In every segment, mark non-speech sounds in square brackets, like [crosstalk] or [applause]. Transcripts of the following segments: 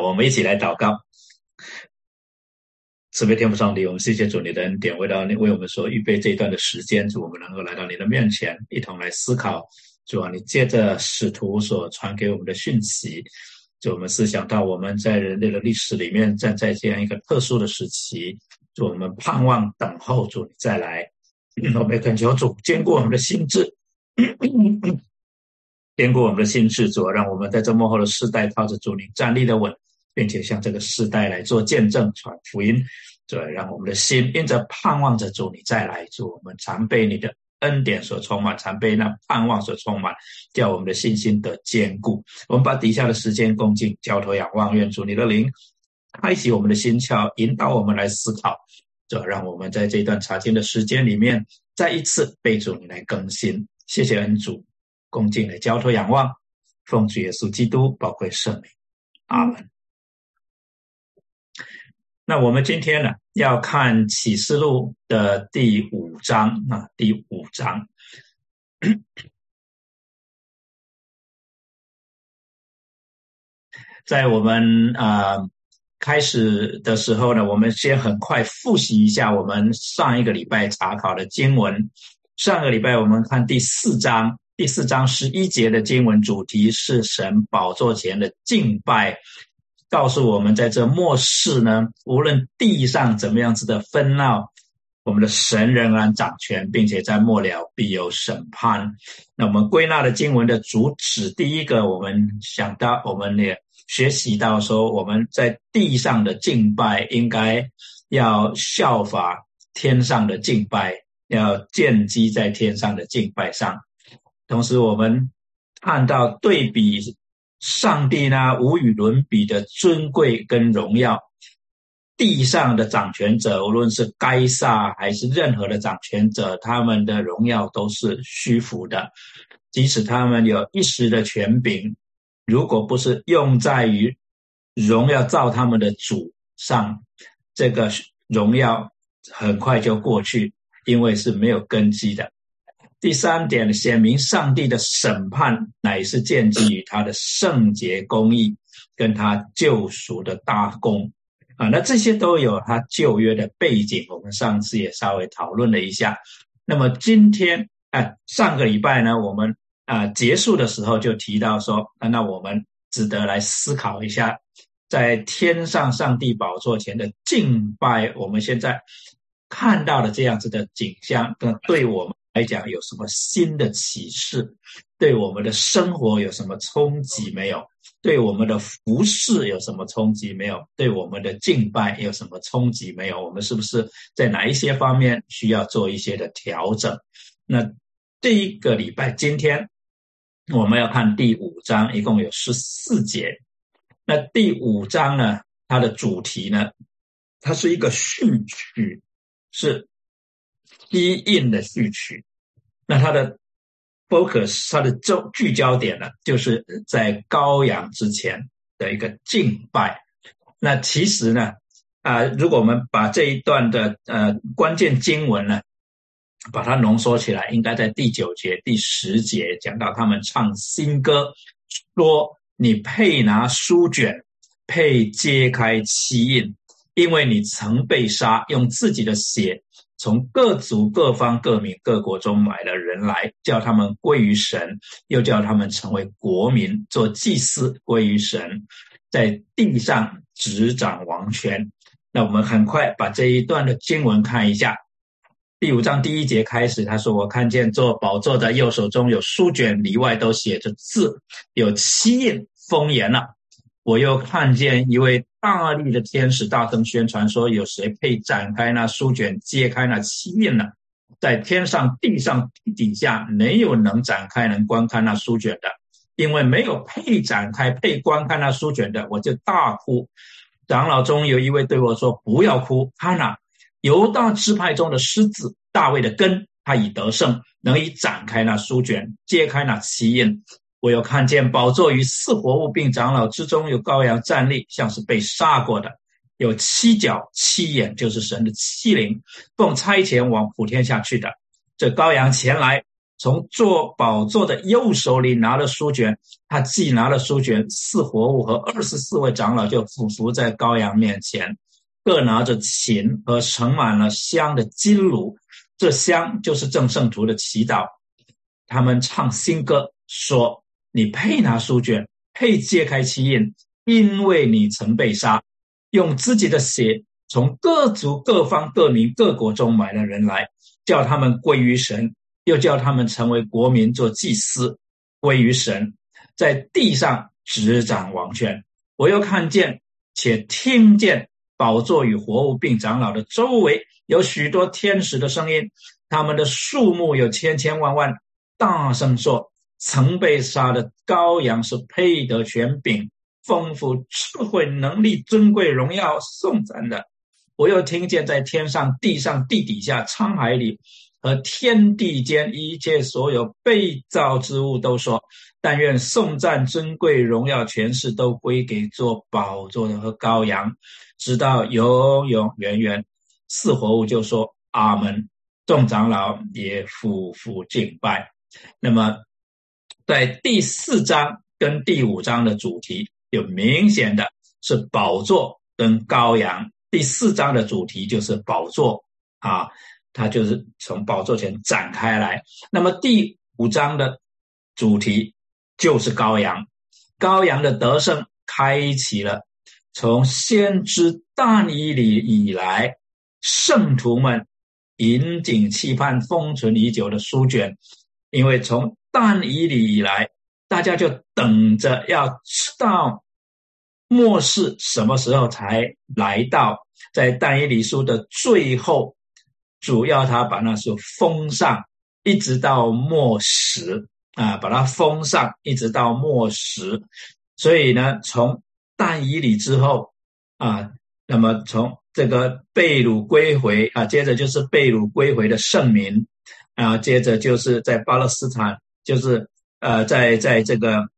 我们一起来祷告。慈悲天父上帝，我们谢谢主你的恩典，为到你为我们所预备这一段的时间，主我们能够来到你的面前，一同来思考。主啊，你借着使徒所传给我们的讯息，就我们思想到我们在人类的历史里面站在这样一个特殊的时期，就我们盼望等候主你再来。我们恳求主坚固我们的心智。坚固我们的心智，主让我们在这幕后的世代靠着主你站立的稳，并且向这个世代来做见证、传福音。这让我们的心因着盼望着主你再来，主我们常被你的恩典所充满，常被那盼望所充满，叫我们的信心得坚固。我们把底下的时间恭敬交托仰望，愿主你的灵开启我们的心窍，引导我们来思考。这让我们在这段查经的时间里面，再一次被主你来更新。谢谢恩主。恭敬的交托仰望，奉主耶稣基督宝贵圣名，阿门。那我们今天呢，要看启示录的第五章啊，第五章。在我们啊开始的时候呢，我们先很快复习一下我们上一个礼拜查考的经文。上个礼拜我们看第四章。第四章十一节的经文主题是神宝座前的敬拜，告诉我们在这末世呢，无论地上怎么样子的纷闹，我们的神仍然掌权，并且在末了必有审判。那我们归纳的经文的主旨，第一个我们想到，我们也学习到说，我们在地上的敬拜应该要效法天上的敬拜，要建基在天上的敬拜上。同时，我们看到对比上帝呢无与伦比的尊贵跟荣耀，地上的掌权者，无论是该撒还是任何的掌权者，他们的荣耀都是虚浮的。即使他们有一时的权柄，如果不是用在于荣耀造他们的主上，这个荣耀很快就过去，因为是没有根基的。第三点，显明上帝的审判乃是建基于他的圣洁公义，跟他救赎的大功啊。那这些都有他旧约的背景，我们上次也稍微讨论了一下。那么今天，哎，上个礼拜呢，我们啊结束的时候就提到说，那我们值得来思考一下，在天上上帝宝座前的敬拜，我们现在看到的这样子的景象，跟对我们。来讲有什么新的启示？对我们的生活有什么冲击没有？对我们的服饰有什么冲击没有？对我们的敬拜有什么冲击没有？我们是不是在哪一些方面需要做一些的调整？那这一个礼拜今天我们要看第五章，一共有十四节。那第五章呢，它的主题呢，它是一个序曲，是。低印的序曲，那它的 focus，它的焦聚焦点呢，就是在羔羊之前的一个敬拜。那其实呢，啊，如果我们把这一段的呃关键经文呢，把它浓缩起来，应该在第九节、第十节讲到他们唱新歌，说你配拿书卷，配揭开七印，因为你曾被杀，用自己的血。从各族、各方、各民、各国中买了人来，叫他们归于神，又叫他们成为国民，做祭司归于神，在地上执掌王权。那我们很快把这一段的经文看一下。第五章第一节开始，他说：“我看见坐宝座的右手中有书卷，里外都写着字，有七印封严了。我又看见一位。”大力的天使大声宣传说：“有谁配展开那书卷，揭开那七印呢？在天上、地上、地底下，没有能展开、能观看那书卷的，因为没有配展开、配观看那书卷的，我就大哭。长老中有一位对我说：‘不要哭，看哪，犹大支派中的狮子大卫的根，他已得胜，能以展开那书卷，揭开那七印。’”我又看见宝座与四活物并长老之中有羔羊站立，像是被杀过的，有七角七眼，就是神的七灵，奉差遣往普天下去的。这羔羊前来，从坐宝座的右手里拿了书卷，他既拿了书卷，四活物和二十四位长老就俯伏在羔羊面前，各拿着琴和盛满了香的金炉，这香就是正圣徒的祈祷。他们唱新歌，说：“你配拿书卷，配揭开其印，因为你曾被杀，用自己的血从各族、各方、各民、各国中买了人来，叫他们归于神。”又叫他们成为国民，做祭司，归于神，在地上执掌王权。我又看见且听见宝座与活物并长老的周围有许多天使的声音，他们的数目有千千万万，大声说：“曾被杀的羔羊是配得权柄、丰富、智慧、能力、尊贵、荣耀、颂赞的。”我又听见在天上、地上、地底下、沧海里。和天地间一切所有被造之物都说：“但愿颂赞、尊贵、荣耀、权势都归给做宝座的和羔羊，直到永永远远。”四活物就说：“阿门。”众长老也俯伏敬拜。那么，在第四章跟第五章的主题有明显的是宝座跟羔羊。第四章的主题就是宝座啊。它就是从宝座前展开来，那么第五章的主题就是羔羊，羔羊的得胜开启了从先知但以里以来，圣徒们引颈期盼、封存已久的书卷，因为从但以里以来，大家就等着要知道末世什么时候才来到，在但以理书的最后。主要他把那书封上，一直到末时啊，把它封上，一直到末时。所以呢，从但以理之后啊，那么从这个被掳归回啊，接着就是被掳归回的圣民啊，接着就是在巴勒斯坦，就是呃，在在这个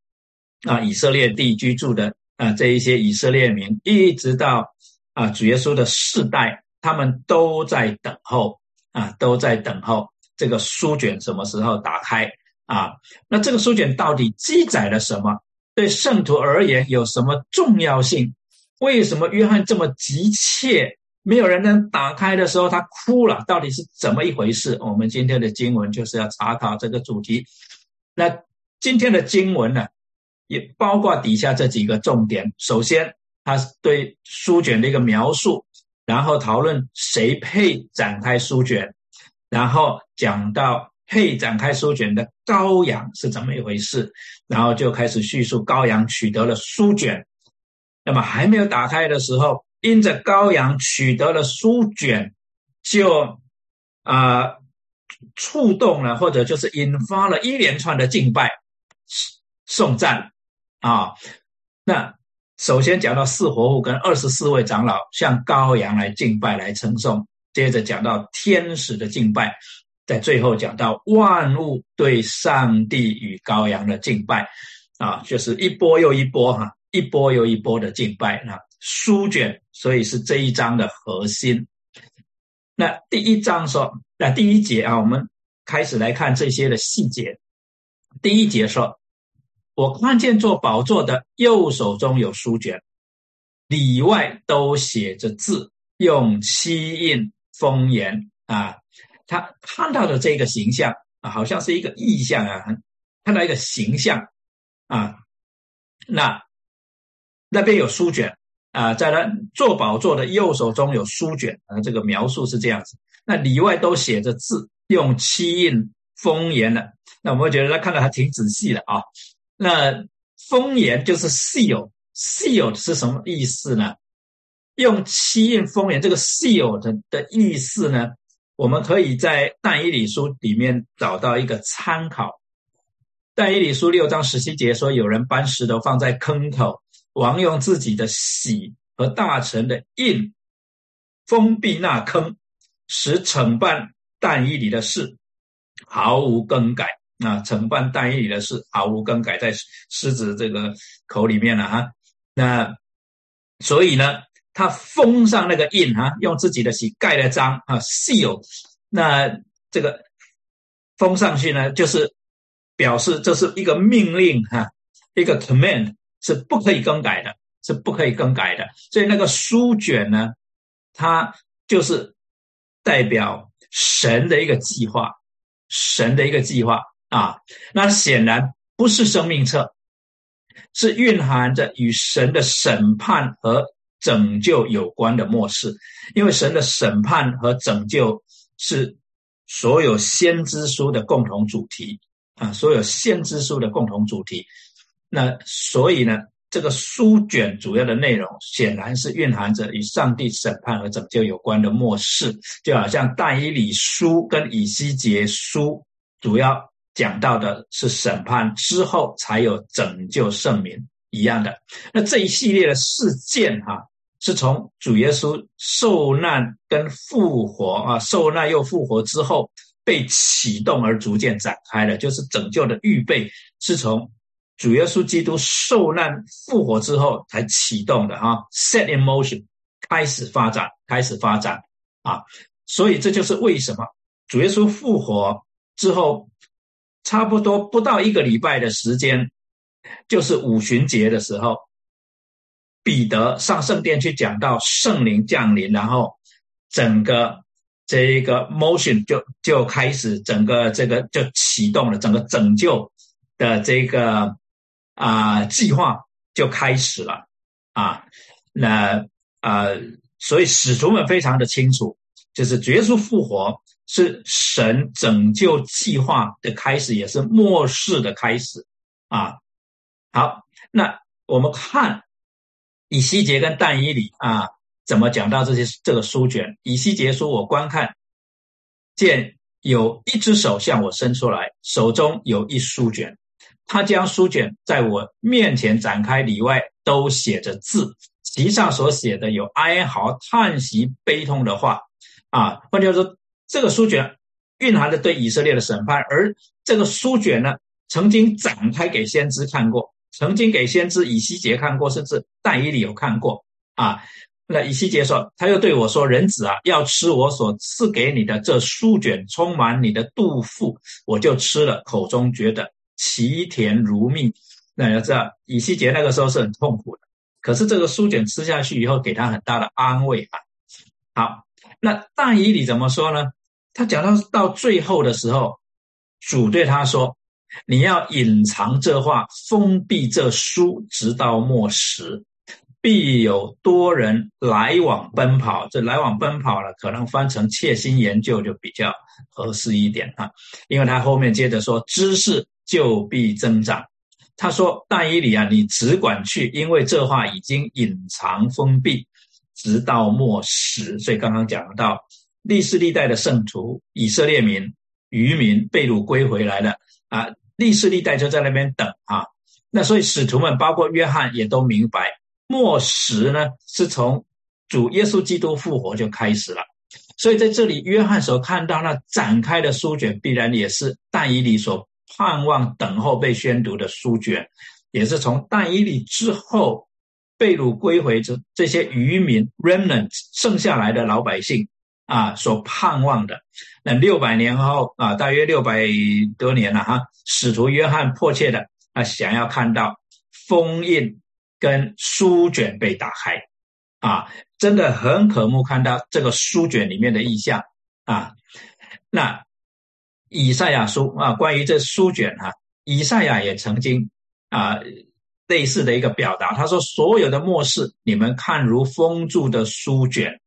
啊以色列地居住的啊这一些以色列民，一直到啊主耶稣的世代。他们都在等候啊，都在等候这个书卷什么时候打开啊？那这个书卷到底记载了什么？对圣徒而言有什么重要性？为什么约翰这么急切？没有人能打开的时候，他哭了，到底是怎么一回事？我们今天的经文就是要查考这个主题。那今天的经文呢，也包括底下这几个重点。首先，他对书卷的一个描述。然后讨论谁配展开书卷，然后讲到配展开书卷的羔羊是怎么一回事，然后就开始叙述羔羊取得了书卷。那么还没有打开的时候，因着羔羊取得了书卷，就啊触动了，或者就是引发了一连串的敬拜、颂赞啊，那。首先讲到四活物跟二十四位长老向羔羊来敬拜来称颂，接着讲到天使的敬拜，在最后讲到万物对上帝与羔羊的敬拜，啊，就是一波又一波哈，一波又一波的敬拜啊，书卷，所以是这一章的核心。那第一章说，那第一节啊，我们开始来看这些的细节。第一节说。我看见做宝座的右手中有书卷，里外都写着字，用漆印封言啊。他看到的这个形象啊，好像是一个意象啊，看到一个形象啊。那那边有书卷啊，在那做宝座的右手中有书卷啊，这个描述是这样子。那里外都写着字，用漆印封言的。那我们觉得他看的还挺仔细的啊。那封言就是 seal，seal 是什么意思呢？用七印封言，这个 seal 的的意思呢？我们可以在但以理书里面找到一个参考。但以理书六章十七节说，有人搬石头放在坑口，王用自己的玺和大臣的印封闭那坑，使惩办但以里的事毫无更改。啊承办单一里的事毫无更改，在狮子这个口里面了哈。那所以呢，他封上那个印哈，用自己的玺盖了章啊，seal。那这个封上去呢，就是表示这是一个命令哈，一个 command 是不可以更改的，是不可以更改的。所以那个书卷呢，它就是代表神的一个计划，神的一个计划啊。那显然不是生命册，是蕴含着与神的审判和拯救有关的末世，因为神的审判和拯救是。所有先知书的共同主题啊，所有先知书的共同主题。那所以呢，这个书卷主要的内容显然是蕴含着与上帝审判和拯救有关的末世，就好像但以理书跟以西结书主要讲到的是审判之后才有拯救圣民一样的。那这一系列的事件哈。是从主耶稣受难跟复活啊，受难又复活之后被启动而逐渐展开的，就是拯救的预备，是从主耶稣基督受难复活之后才启动的哈，set in motion 开始发展，开始发展啊，所以这就是为什么主耶稣复活之后，差不多不到一个礼拜的时间，就是五旬节的时候。彼得上圣殿去讲到圣灵降临，然后整个这一个 motion 就就开始，整个这个就启动了，整个拯救的这个啊计划就开始了啊。那啊，所以使徒们非常的清楚，就是耶稣复活是神拯救计划的开始，也是末世的开始啊。好，那我们看。以西结跟但以里啊，怎么讲到这些这个书卷？以西结说：“我观看，见有一只手向我伸出来，手中有一书卷。他将书卷在我面前展开，里外都写着字，其上所写的有哀嚎、叹息、悲痛的话。啊，换句话说，这个书卷蕴含着对以色列的审判，而这个书卷呢，曾经展开给先知看过。”曾经给先知以西结看过，甚至但以理有看过啊。那以西结说，他又对我说：“人子啊，要吃我所赐给你的这书卷，充满你的肚腹。”我就吃了，口中觉得其甜如蜜。那要知道，以西结那个时候是很痛苦的，可是这个书卷吃下去以后，给他很大的安慰啊。好，那但以理怎么说呢？他讲到到最后的时候，主对他说。你要隐藏这话，封闭这书，直到末时，必有多人来往奔跑。这来往奔跑了，可能翻成切心研究就比较合适一点啊。因为他后面接着说，知识就必增长。他说：“大以里啊，你只管去，因为这话已经隐藏封闭，直到末时。所以刚刚讲到历世历代的圣徒、以色列民、渔民被掳归回来了。”啊，历世历代就在那边等啊。那所以使徒们，包括约翰，也都明白末时呢，是从主耶稣基督复活就开始了。所以在这里，约翰所看到那展开的书卷，必然也是但以理所盼望等候被宣读的书卷，也是从但以理之后被掳归回这这些渔民 remnant 剩下来的老百姓。啊，所盼望的那六百年后啊，大约六百多年了哈。使徒约翰迫切的啊，想要看到封印跟书卷被打开啊，真的很渴慕看到这个书卷里面的意象啊。那以赛亚书啊，关于这书卷哈，以赛亚也曾经啊类似的一个表达，他说：“所有的末世，你们看如封住的书卷。”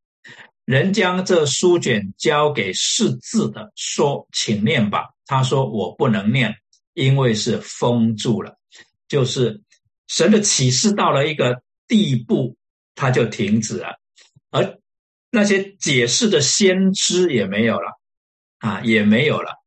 人将这书卷交给识字的，说：“请念吧。”他说：“我不能念，因为是封住了。”就是神的启示到了一个地步，他就停止了，而那些解释的先知也没有了，啊，也没有了。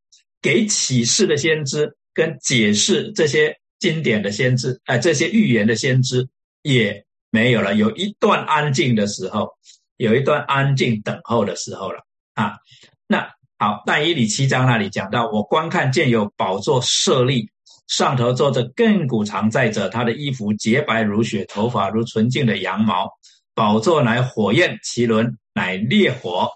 给启示的先知跟解释这些经典的先知，哎，这些预言的先知也没有了。有一段安静的时候。有一段安静等候的时候了啊，那好，但以理七章那里讲到，我观看见有宝座设立，上头坐着亘古常在者，他的衣服洁白如雪，头发如纯净的羊毛，宝座乃火焰，其轮乃烈火，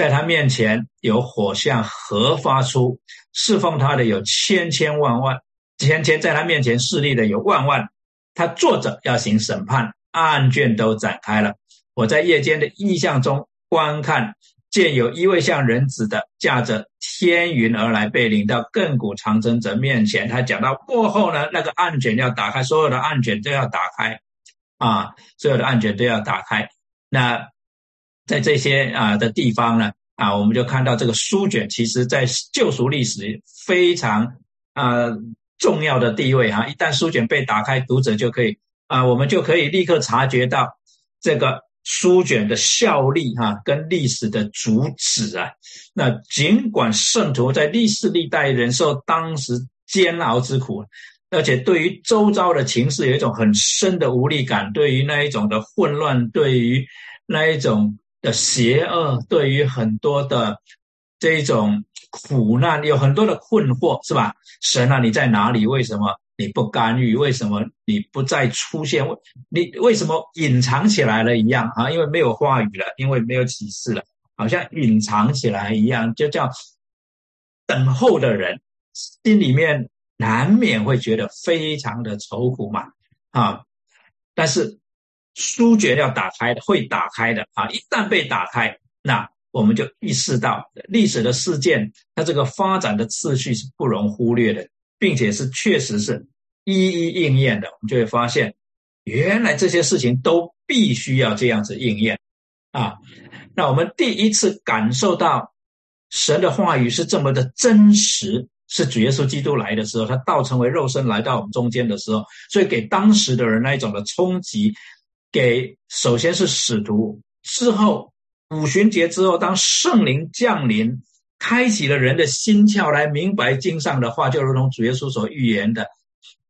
在他面前有火像核发出，侍奉他的有千千万万，天天在他面前势力的有万万。他坐着要行审判，案卷都展开了。我在夜间的意象中观看，见有一位像人子的驾着天云而来，被领到亘古长征者面前。他讲到过后呢，那个案卷要打开，所有的案卷都要打开，啊，所有的案卷都要打开。那在这些啊的地方呢，啊，我们就看到这个书卷，其实在救赎历史非常啊重要的地位哈。一旦书卷被打开，读者就可以啊，我们就可以立刻察觉到这个。书卷的效力，哈，跟历史的主旨啊，那尽管圣徒在历史历代忍受当时煎熬之苦，而且对于周遭的情势有一种很深的无力感，对于那一种的混乱，对于那一种的邪恶，对于很多的这种苦难，有很多的困惑，是吧？神啊，你在哪里？为什么？你不干预，为什么你不再出现？你为什么隐藏起来了一样啊？因为没有话语了，因为没有启示了，好像隐藏起来一样，就叫等候的人心里面难免会觉得非常的愁苦嘛啊！但是书卷要打开的，会打开的啊！一旦被打开，那我们就意识到历史的事件，它这个发展的次序是不容忽略的。并且是确实是一一应验的，我们就会发现，原来这些事情都必须要这样子应验啊。那我们第一次感受到神的话语是这么的真实，是主耶稣基督来的时候，他道成为肉身来到我们中间的时候，所以给当时的人那一种的冲击，给首先是使徒，之后五旬节之后，当圣灵降临。开启了人的心窍，来明白经上的话，就如同主耶稣所预言的，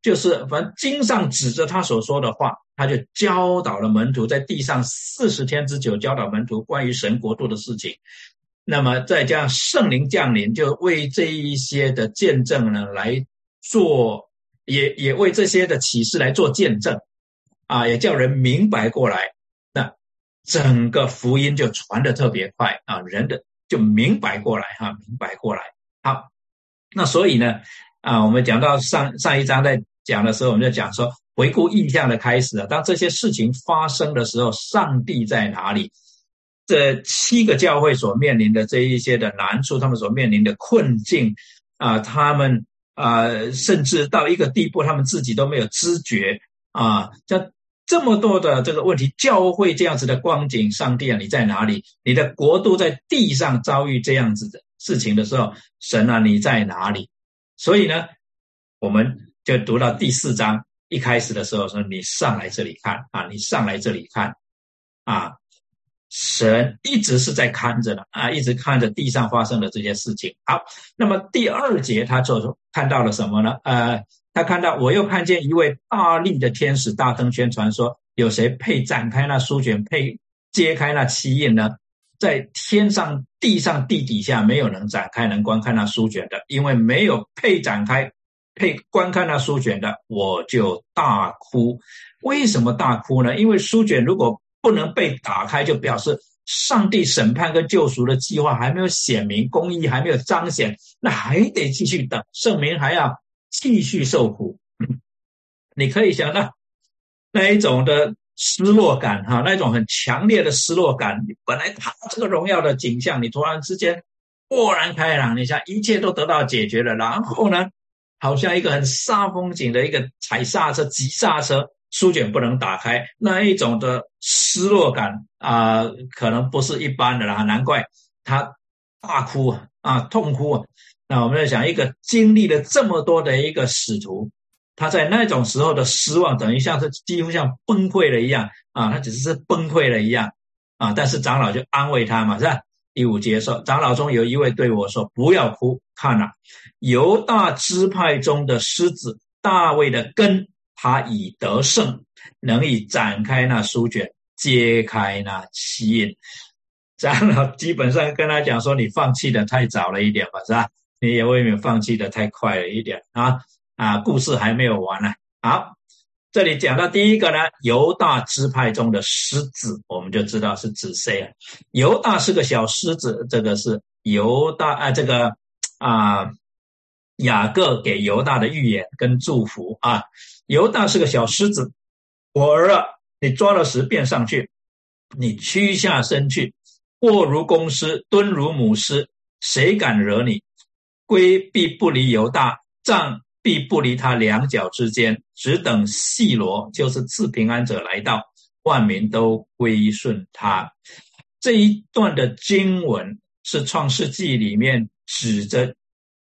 就是反正经上指着他所说的话，他就教导了门徒，在地上四十天之久，教导门徒关于神国度的事情。那么再加上圣灵降临，就为这一些的见证呢来做，也也为这些的启示来做见证，啊，也叫人明白过来。那整个福音就传的特别快啊，人的。就明白过来哈，明白过来。好，那所以呢，啊，我们讲到上上一章在讲的时候，我们就讲说回顾印象的开始啊。当这些事情发生的时候，上帝在哪里？这七个教会所面临的这一些的难处，他们所面临的困境啊，他们啊，甚至到一个地步，他们自己都没有知觉啊，这。这么多的这个问题，教会这样子的光景，上帝啊，你在哪里？你的国度在地上遭遇这样子的事情的时候，神啊，你在哪里？所以呢，我们就读到第四章一开始的时候说：“你上来这里看啊，你上来这里看啊，神一直是在看着的啊，一直看着地上发生的这些事情。”好，那么第二节他就看到了什么呢？呃。他看到，我又看见一位大力的天使大声宣传说：“有谁配展开那书卷，配揭开那七印呢？在天上、地上、地底下，没有能展开、能观看那书卷的，因为没有配展开、配观看那书卷的，我就大哭。为什么大哭呢？因为书卷如果不能被打开，就表示上帝审判跟救赎的计划还没有显明，公义还没有彰显，那还得继续等，圣明还要。”继续受苦，[laughs] 你可以想到那一种的失落感，哈，那一种很强烈的失落感。本来他这个荣耀的景象，你突然之间豁然开朗，你想一切都得到解决了，然后呢，好像一个很煞风景的一个踩刹车、急刹车，书卷不能打开，那一种的失落感啊，可能不是一般的啦。难怪他大哭啊，痛哭啊。那我们在想，一个经历了这么多的一个使徒，他在那种时候的失望，等于像是几乎像崩溃了一样啊，他只是崩溃了一样啊。但是长老就安慰他嘛，是吧？第五节说，长老中有一位对我说：“不要哭，看呐，犹大支派中的狮子大卫的根，他已得胜，能以展开那书卷，揭开那七印。”长老基本上跟他讲说：“你放弃的太早了一点吧，是吧？”你也未免放弃的太快了一点啊！啊，故事还没有完呢。好，这里讲到第一个呢，犹大支派中的狮子，我们就知道是指谁了。犹大是个小狮子，这个是犹大啊，这个啊，雅各给犹大的预言跟祝福啊。犹大是个小狮子，我儿啊，你抓了时便上去，你屈下身去，卧如公狮，蹲如母狮，谁敢惹你？龟必不离犹大，杖。必不离他两脚之间，只等细罗，就是赐平安者来到，万民都归顺他。这一段的经文是创世纪里面指着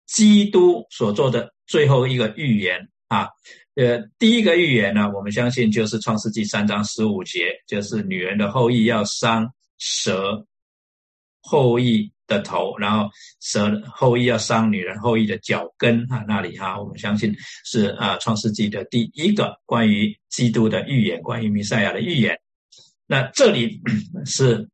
基督所做的最后一个预言啊。呃，第一个预言呢，我们相信就是创世纪三章十五节，就是女人的后裔要伤蛇后裔。的头，然后蛇后裔要伤女人后裔的脚跟啊，那里哈，我们相信是啊，创世纪的第一个关于基督的预言，关于弥赛亚的预言。那这里是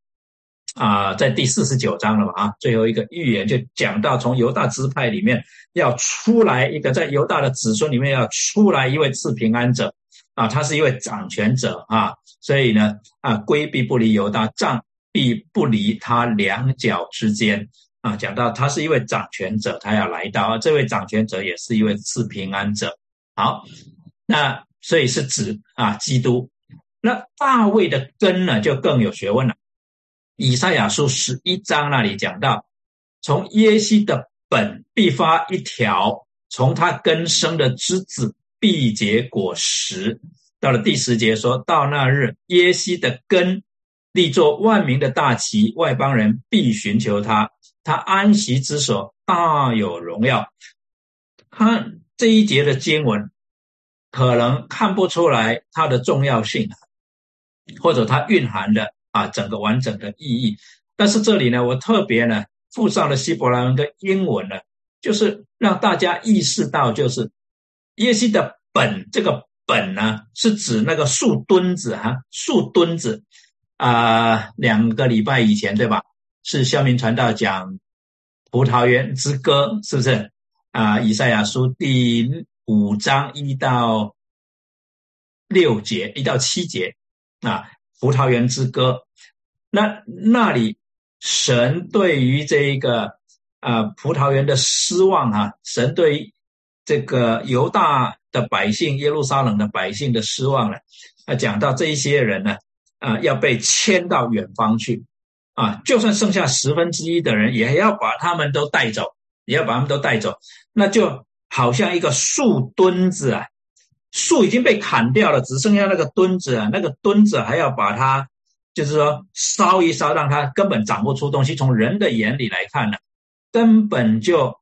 啊，在第四十九章了嘛啊，最后一个预言就讲到从犹大支派里面要出来一个，在犹大的子孙里面要出来一位赐平安者啊，他是一位掌权者啊，所以呢啊，规避不离犹大杖。必不离他两脚之间啊！讲到他是一位掌权者，他要来到，这位掌权者也是一位赐平安者。好，那所以是指啊，基督。那大卫的根呢，就更有学问了。以赛亚书十一章那里讲到，从耶西的本必发一条，从他根生的枝子必结果实。到了第十节，说到那日，耶西的根。立作万民的大旗，外邦人必寻求他。他安息之所大有荣耀。看这一节的经文，可能看不出来它的重要性，或者它蕴含的啊整个完整的意义。但是这里呢，我特别呢附上了希伯来文跟英文呢，就是让大家意识到，就是耶西的本这个本呢，是指那个树墩子哈，树墩子。啊，两个礼拜以前，对吧？是肖明传道讲《葡萄园之歌》，是不是？啊，以赛亚书第五章一到六节，一到七节啊，《葡萄园之歌》。那那里神对于这个啊葡萄园的失望啊，神对这个犹大的百姓、耶路撒冷的百姓的失望呢？啊，讲到这一些人呢？啊要被迁到远方去，啊，就算剩下十分之一的人，也要把他们都带走，也要把他们都带走。那就好像一个树墩子啊，树已经被砍掉了，只剩下那个墩子啊，那个墩子还要把它，就是说烧一烧，让它根本长不出东西。从人的眼里来看呢，根本就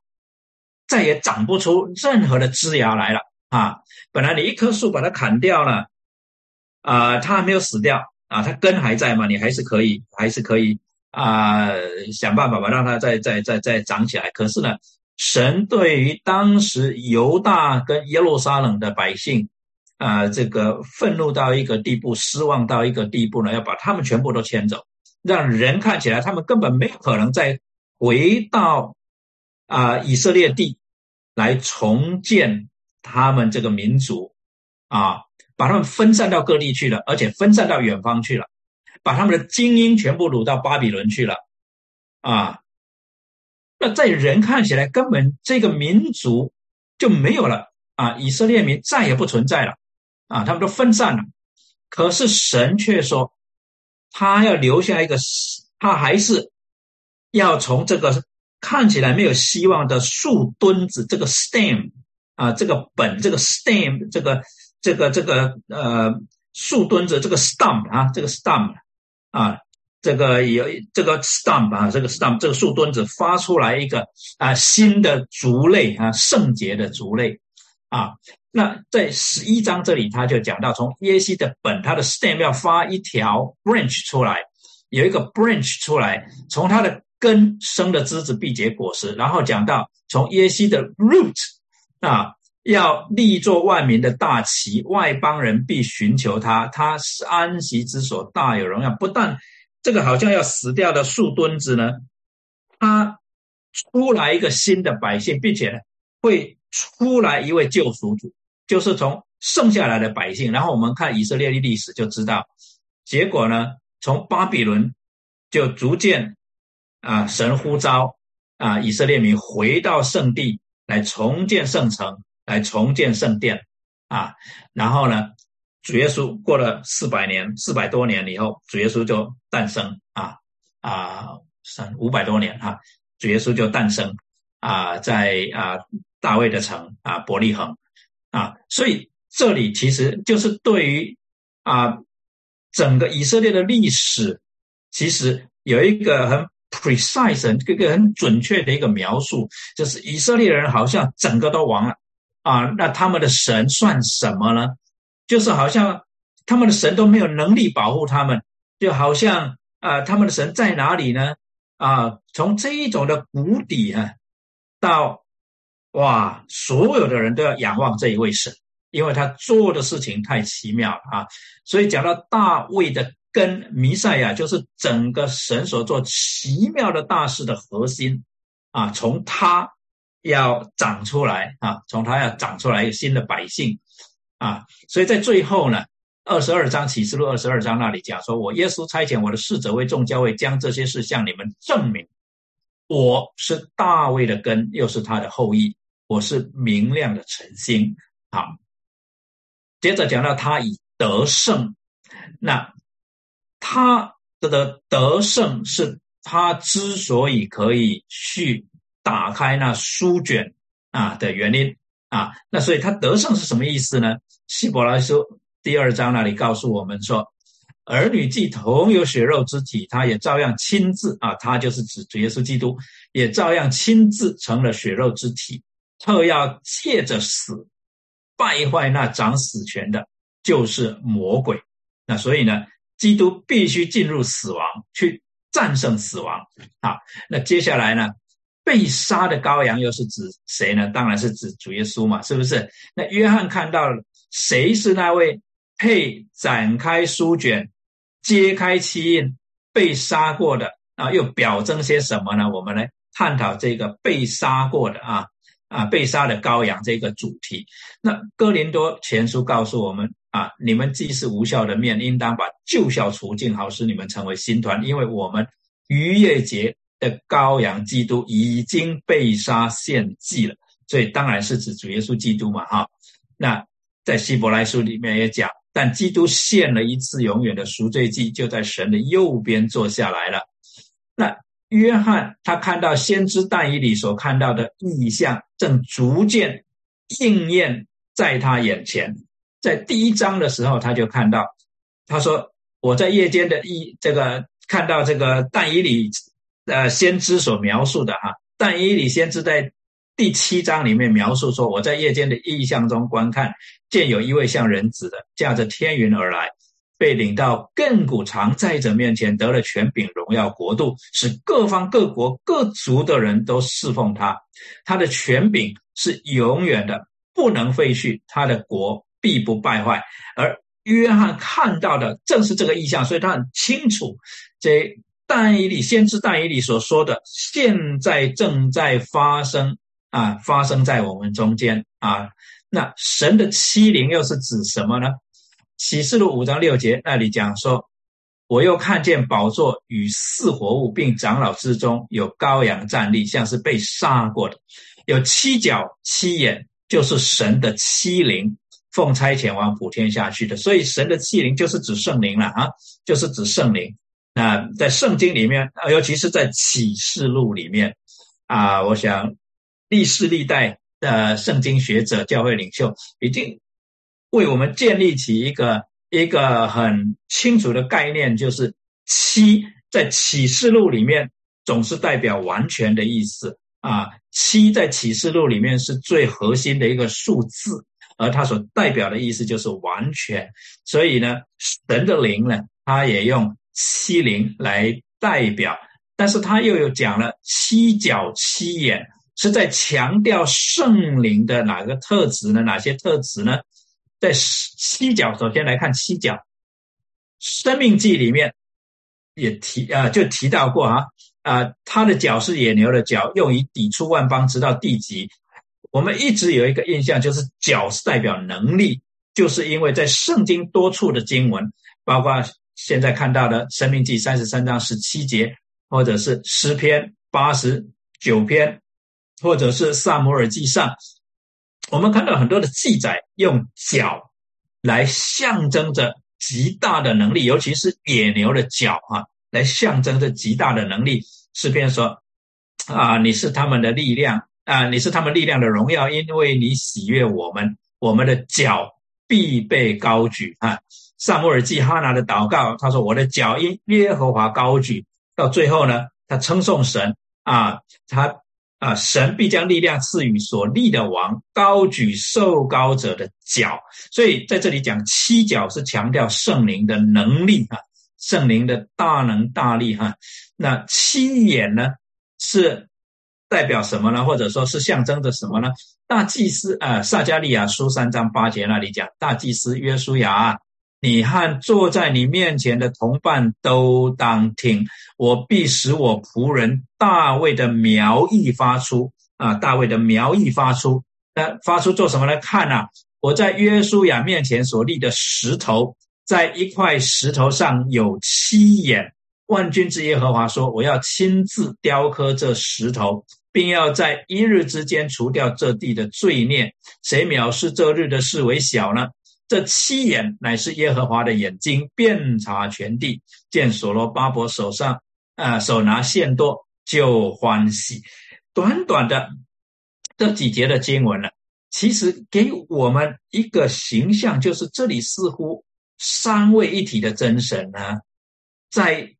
再也长不出任何的枝芽来了啊！本来你一棵树把它砍掉了，啊，它还没有死掉。啊，它根还在嘛？你还是可以，还是可以啊，想办法吧，让它再再再再长起来。可是呢，神对于当时犹大跟耶路撒冷的百姓，啊，这个愤怒到一个地步，失望到一个地步呢，要把他们全部都迁走，让人看起来他们根本没可能再回到啊以色列地来重建他们这个民族啊。把他们分散到各地去了，而且分散到远方去了，把他们的精英全部掳到巴比伦去了，啊，那在人看起来根本这个民族就没有了啊，以色列民再也不存在了，啊，他们都分散了。可是神却说，他要留下一个，他还是要从这个看起来没有希望的树墩子这个 stem 啊，这个本这个 stem 这个。这个这个呃树墩子这个 stump 啊，这个 stump 啊，这个有这个 stump 啊，这个 stump 这个树墩子发出来一个啊新的族类啊，圣洁的族类啊。那在十一章这里，他就讲到从耶西的本，他的 stem 要发一条 branch 出来，有一个 branch 出来，从它的根生的枝子必结果实。然后讲到从耶西的 root 啊。要立作万民的大旗，外邦人必寻求他。他是安息之所，大有荣耀。不但这个好像要死掉的树墩子呢，他出来一个新的百姓，并且会出来一位救赎主，就是从剩下来的百姓。然后我们看以色列的历史就知道，结果呢，从巴比伦就逐渐啊，神呼召啊，以色列民回到圣地来重建圣城，来重建圣殿啊。然后呢，主耶稣过了四百年，四百多年以后，主耶稣就诞生啊啊，三五百多年哈，主耶稣就诞生啊，在啊。大卫的城啊，伯利恒啊，所以这里其实就是对于啊整个以色列的历史，其实有一个很 precise、一个很准确的一个描述，就是以色列人好像整个都亡了啊，那他们的神算什么呢？就是好像他们的神都没有能力保护他们，就好像啊，他们的神在哪里呢？啊，从这一种的谷底啊，到。哇！所有的人都要仰望这一位神，因为他做的事情太奇妙了啊！所以讲到大卫的根，弥赛亚就是整个神所做奇妙的大事的核心啊！从他要长出来啊，从他要长出来新的百姓啊！所以在最后呢，二十二章启示录二十二章那里讲说：“我耶稣差遣我的使者为众教会将这些事向你们证明，我是大卫的根，又是他的后裔。”我是明亮的晨星，好。接着讲到他以得胜，那他的得胜是他之所以可以去打开那书卷啊的原因啊。那所以他得胜是什么意思呢？希伯来书第二章那里告诉我们说，儿女既同有血肉之体，他也照样亲自啊，他就是指主耶稣基督，也照样亲自成了血肉之体。特要借着死败坏那掌死权的，就是魔鬼。那所以呢，基督必须进入死亡，去战胜死亡。好，那接下来呢，被杀的羔羊又是指谁呢？当然是指主耶稣嘛，是不是？那约翰看到谁是那位配展开书卷、揭开七印、被杀过的啊？又表征些什么呢？我们来探讨这个被杀过的啊。啊，被杀的羔羊这个主题，那哥林多前书告诉我们啊，你们既是无效的面，应当把旧效除尽，好使你们成为新团。因为我们逾越节的羔羊基督已经被杀献祭了，所以当然是指主耶稣基督嘛，哈。那在希伯来书里面也讲，但基督献了一次永远的赎罪祭，就在神的右边坐下来了。那。约翰他看到先知但以里所看到的异象，正逐渐应验在他眼前。在第一章的时候，他就看到，他说：“我在夜间的异这个看到这个但以里呃先知所描述的哈，但以里先知在第七章里面描述说，我在夜间的意象中观看，见有一位像人子的驾着天云而来。”被领到亘古常在者面前，得了权柄、荣耀、国度，使各方各国各族的人都侍奉他。他的权柄是永远的，不能废去；他的国必不败坏。而约翰看到的正是这个意象，所以他很清楚，这但以理先知但以理所说的，现在正在发生啊，发生在我们中间啊。那神的欺凌又是指什么呢？启示录五章六节那里讲说，我又看见宝座与四活物，并长老之中有羔羊站立，像是被杀过的，有七角七眼，就是神的七灵，奉差遣往普天下去的。所以神的七灵就是指圣灵了啊，就是指圣灵。啊在圣经里面，尤其是在启示录里面啊，我想历世历代的圣经学者、教会领袖已经。为我们建立起一个一个很清楚的概念，就是七在启示录里面总是代表完全的意思啊。七在启示录里面是最核心的一个数字，而它所代表的意思就是完全。所以呢，神的灵呢，它也用七灵来代表，但是他又有讲了七角七眼，是在强调圣灵的哪个特质呢？哪些特质呢？在七角，首先来看七角，《生命记》里面也提啊，就提到过啊啊，他的角是野牛的角，用以抵触万邦，直到地极。我们一直有一个印象，就是角是代表能力就是因为在圣经多处的经文，包括现在看到的《生命记》三十三章十七节，或者是诗篇八十九篇，或者是萨摩尔记上，我们看到很多的记载，用脚来象征着极大的能力，尤其是野牛的脚啊，来象征着极大的能力。诗篇说：“啊，你是他们的力量啊，你是他们力量的荣耀，因为你喜悦我们，我们的脚必被高举啊。”萨母尔记哈拿的祷告，他说：“我的脚因耶和华高举。”到最后呢，他称颂神啊，他啊，神必将力量赐予所立的王，高举受高者的脚。所以在这里讲七脚是强调圣灵的能力啊，圣灵的大能大力哈。那七眼呢，是代表什么呢？或者说是象征着什么呢？大祭司啊，撒加利亚书三章八节那里讲，大祭司约书亚，你和坐在你面前的同伴都当听，我必使我仆人大卫的苗裔发出啊，大卫的苗裔发出，那发出做什么呢？看呐，我在约书亚面前所立的石头，在一块石头上有七眼。万军之耶和华说：“我要亲自雕刻这石头，并要在一日之间除掉这地的罪孽。谁藐视这日的事为小呢？这七眼乃是耶和华的眼睛，遍察全地。见所罗巴伯手上啊，手拿线多，就欢喜。短短的这几节的经文呢，其实给我们一个形象，就是这里似乎三位一体的真神呢，在。”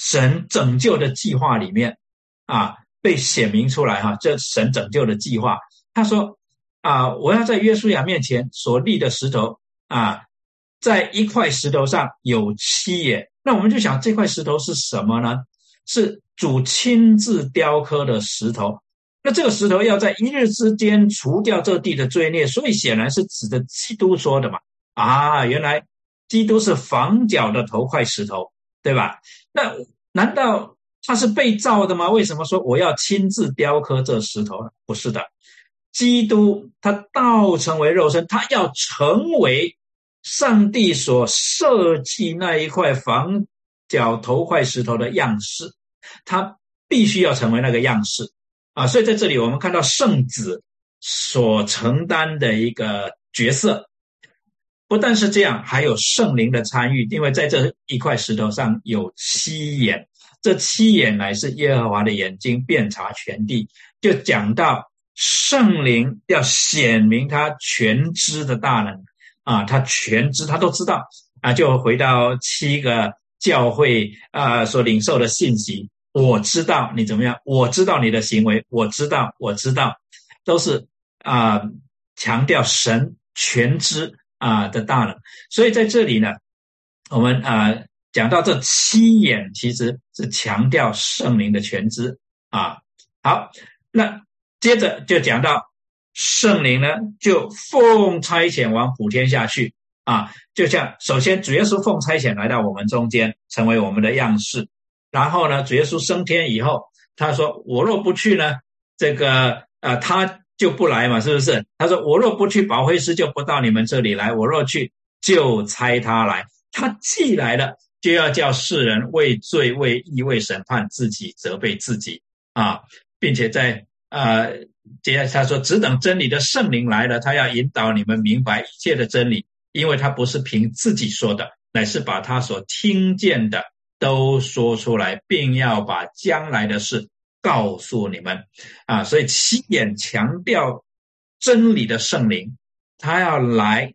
神拯救的计划里面，啊，被显明出来哈。这神拯救的计划，他说啊，我要在约书亚面前所立的石头啊，在一块石头上有七眼。那我们就想，这块石头是什么呢？是主亲自雕刻的石头。那这个石头要在一日之间除掉这地的罪孽，所以显然是指的基督说的嘛。啊，原来基督是房角的头块石头。对吧？那难道他是被造的吗？为什么说我要亲自雕刻这石头呢？不是的，基督他道成为肉身，他要成为上帝所设计那一块房角头块石头的样式，他必须要成为那个样式啊！所以在这里，我们看到圣子所承担的一个角色。不但是这样，还有圣灵的参与，因为在这一块石头上有七眼，这七眼乃是耶和华的眼睛，遍察全地。就讲到圣灵要显明他全知的大能啊，他全知，他都知道啊。就回到七个教会啊所领受的信息，我知道你怎么样，我知道你的行为，我知道，我知道，都是啊强调神全知。啊的大能，所以在这里呢，我们啊讲到这七眼，其实是强调圣灵的全知啊。好，那接着就讲到圣灵呢，就奉差遣往普天下去啊。就像首先主耶稣奉差遣来到我们中间，成为我们的样式。然后呢，主耶稣升天以后，他说：“我若不去呢，这个呃他。”就不来嘛，是不是？他说：“我若不去，保惠师就不到你们这里来；我若去，就差他来。他既来了，就要叫世人为罪、为义、为审判自己，责备自己啊，并且在呃，接下他说：只等真理的圣灵来了，他要引导你们明白一切的真理，因为他不是凭自己说的，乃是把他所听见的都说出来，并要把将来的事。”告诉你们啊，所以七眼强调真理的圣灵，他要来，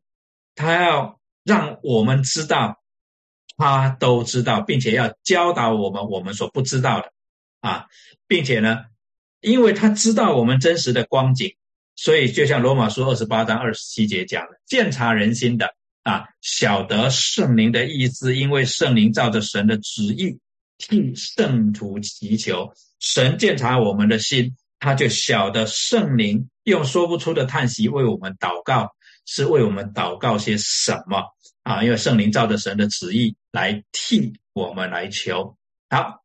他要让我们知道，他都知道，并且要教导我们我们所不知道的啊，并且呢，因为他知道我们真实的光景，所以就像罗马书二十八章二十七节讲的，鉴察人心的啊，晓得圣灵的意思，因为圣灵照着神的旨意替圣徒祈求。神鉴察我们的心，他就晓得圣灵用说不出的叹息为我们祷告，是为我们祷告些什么啊？因为圣灵照着神的旨意来替我们来求。好，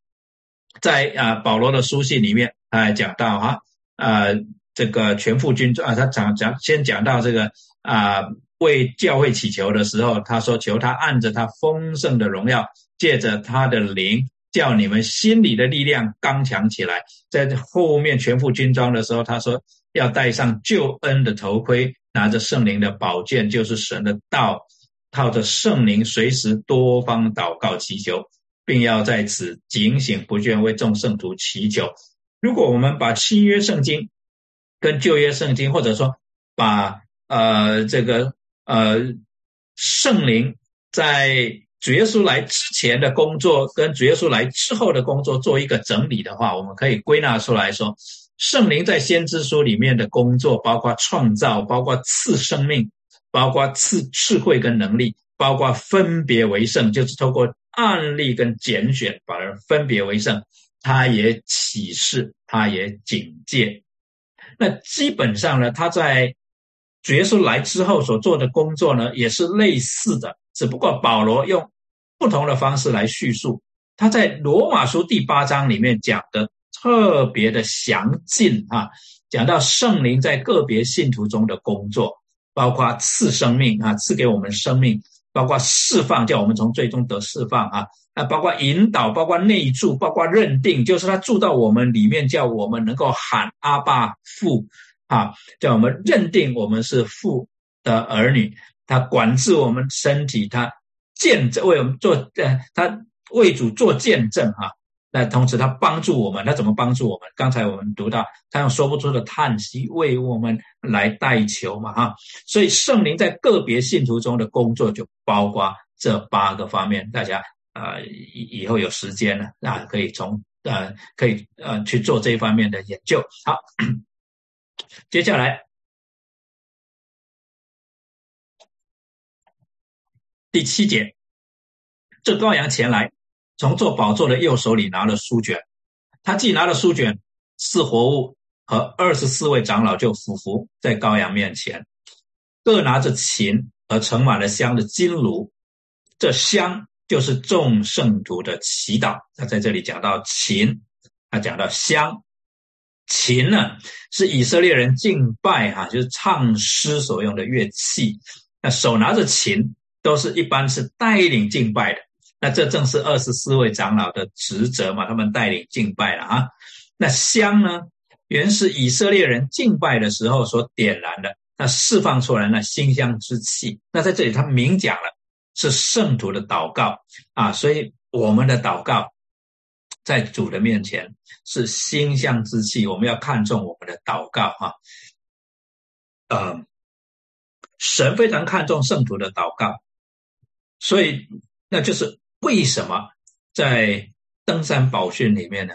在啊保罗的书信里面啊讲到哈，呃这个全副军装啊，他讲讲先讲到这个啊为教会祈求的时候，他说：“求他按着他丰盛的荣耀，借着他的灵，叫你们心里的力量刚强起来。”在后面全副军装的时候，他说：“要戴上救恩的头盔，拿着圣灵的宝剑，就是神的道，靠着圣灵随时多方祷告祈求，并要在此警醒不倦为众圣徒祈求。”如果我们把新约圣经跟旧约圣经，或者说把呃这个呃圣灵在主耶稣来之前的工作，跟主耶稣来之后的工作做一个整理的话，我们可以归纳出来说，圣灵在先知书里面的工作，包括创造，包括赐生命，包括赐智慧跟能力，包括分别为圣，就是透过案例跟拣选把人分别为圣。他也启示，他也警戒。那基本上呢，他在主耶稣来之后所做的工作呢，也是类似的，只不过保罗用不同的方式来叙述。他在罗马书第八章里面讲的特别的详尽啊，讲到圣灵在个别信徒中的工作，包括赐生命啊，赐给我们生命，包括释放，叫我们从最终得释放啊。啊，包括引导，包括内住，包括认定，就是他住到我们里面，叫我们能够喊阿爸父，啊，叫我们认定我们是父的儿女。他管制我们身体，他见证为我们做，呃，他为主做见证，啊。那同时他帮助我们，他怎么帮助我们？刚才我们读到，他用说不出的叹息为我们来代求嘛，哈。所以圣灵在个别信徒中的工作，就包括这八个方面，大家。啊，以以后有时间了，那可以从呃，可以呃去做这一方面的研究。好，[coughs] 接下来第七节，这羔羊前来，从做宝座的右手里拿了书卷，他既拿了书卷，四活物和二十四位长老就俯伏在羔羊面前，各拿着琴和盛满了香的金炉，这香。就是众圣徒的祈祷。他在这里讲到琴，他讲到香。琴呢，是以色列人敬拜哈，就是唱诗所用的乐器。那手拿着琴，都是一般是带领敬拜的。那这正是二十四位长老的职责嘛，他们带领敬拜了啊。那香呢，原是以色列人敬拜的时候所点燃的，那释放出来那馨香之气。那在这里他明讲了。是圣徒的祷告啊，所以我们的祷告在主的面前是馨香之气。我们要看重我们的祷告啊，呃，神非常看重圣徒的祷告，所以那就是为什么在登山宝训里面呢，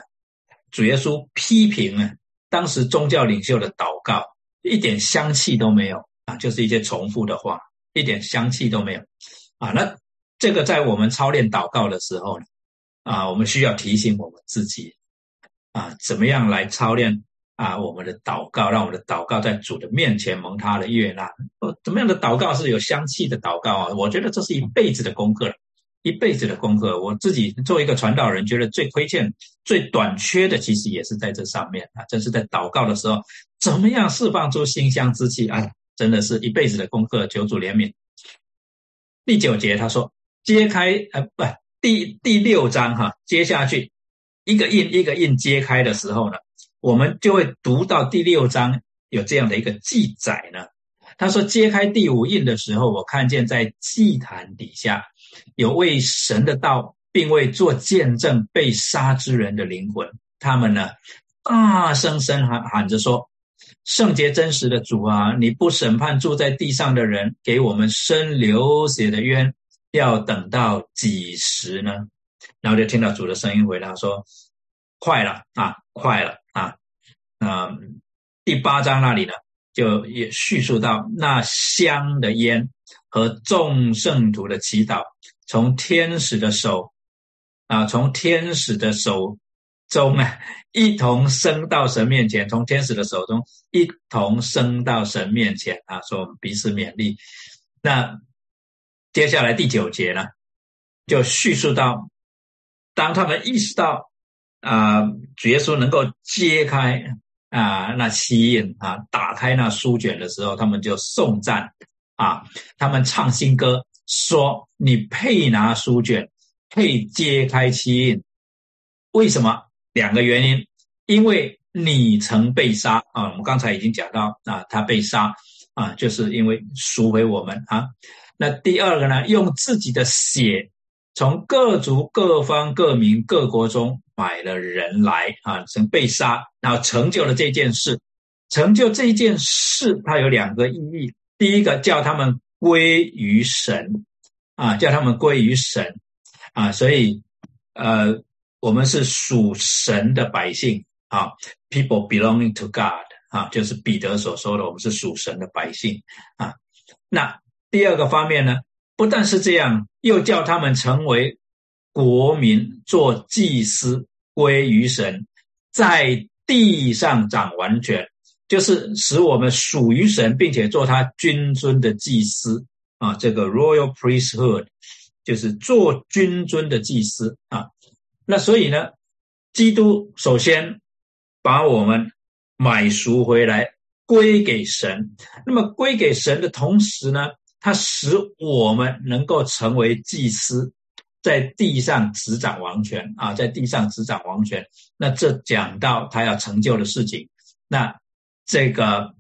主耶稣批评啊，当时宗教领袖的祷告一点香气都没有啊，就是一些重复的话，一点香气都没有。啊，那这个在我们操练祷告的时候呢，啊，我们需要提醒我们自己，啊，怎么样来操练啊我们的祷告，让我们的祷告在主的面前蒙他的悦纳。怎么样的祷告是有香气的祷告啊？我觉得这是一辈子的功课，一辈子的功课。我自己作为一个传道人，觉得最亏欠、最短缺的，其实也是在这上面啊。正是在祷告的时候，怎么样释放出馨香之气？啊，真的是一辈子的功课，求主怜悯。第九节他说：“揭开，呃，不，第第六章哈，接下去一个印一个印揭开的时候呢，我们就会读到第六章有这样的一个记载呢。他说，揭开第五印的时候，我看见在祭坛底下有为神的道，并为做见证被杀之人的灵魂，他们呢大声声喊喊着说。”圣洁真实的主啊，你不审判住在地上的人，给我们生流血的冤，要等到几时呢？然后就听到主的声音回答说：“快了啊，快了啊！”啊，第八章那里呢，就也叙述到那香的烟和众圣徒的祈祷，从天使的手啊，从天使的手。中啊，[laughs] 一同升到神面前，从天使的手中一同升到神面前啊，说彼此勉励。那接下来第九节呢，就叙述到，当他们意识到啊，主耶稣能够揭开啊那七印啊，打开那书卷的时候，他们就颂赞啊，他们唱新歌，说你配拿书卷，配揭开七印。为什么？两个原因，因为你曾被杀啊，我们刚才已经讲到啊，他被杀啊，就是因为赎回我们啊。那第二个呢，用自己的血从各族、各方、各民、各国中买了人来啊，曾被杀，然后成就了这件事。成就这件事，它有两个意义。第一个叫他们归于神，啊，叫他们归于神，啊，所以，呃，我们是属神的百姓啊，people belonging to God，啊，就是彼得所说的，我们是属神的百姓啊。那第二个方面呢，不但是这样，又叫他们成为国民，做祭司，归于神，在地上掌完全。就是使我们属于神，并且做他君尊的祭司啊，这个 royal priesthood 就是做君尊的祭司啊。那所以呢，基督首先把我们买赎回来，归给神。那么归给神的同时呢，他使我们能够成为祭司，在地上执掌王权啊，在地上执掌王权。那这讲到他要成就的事情，那。这个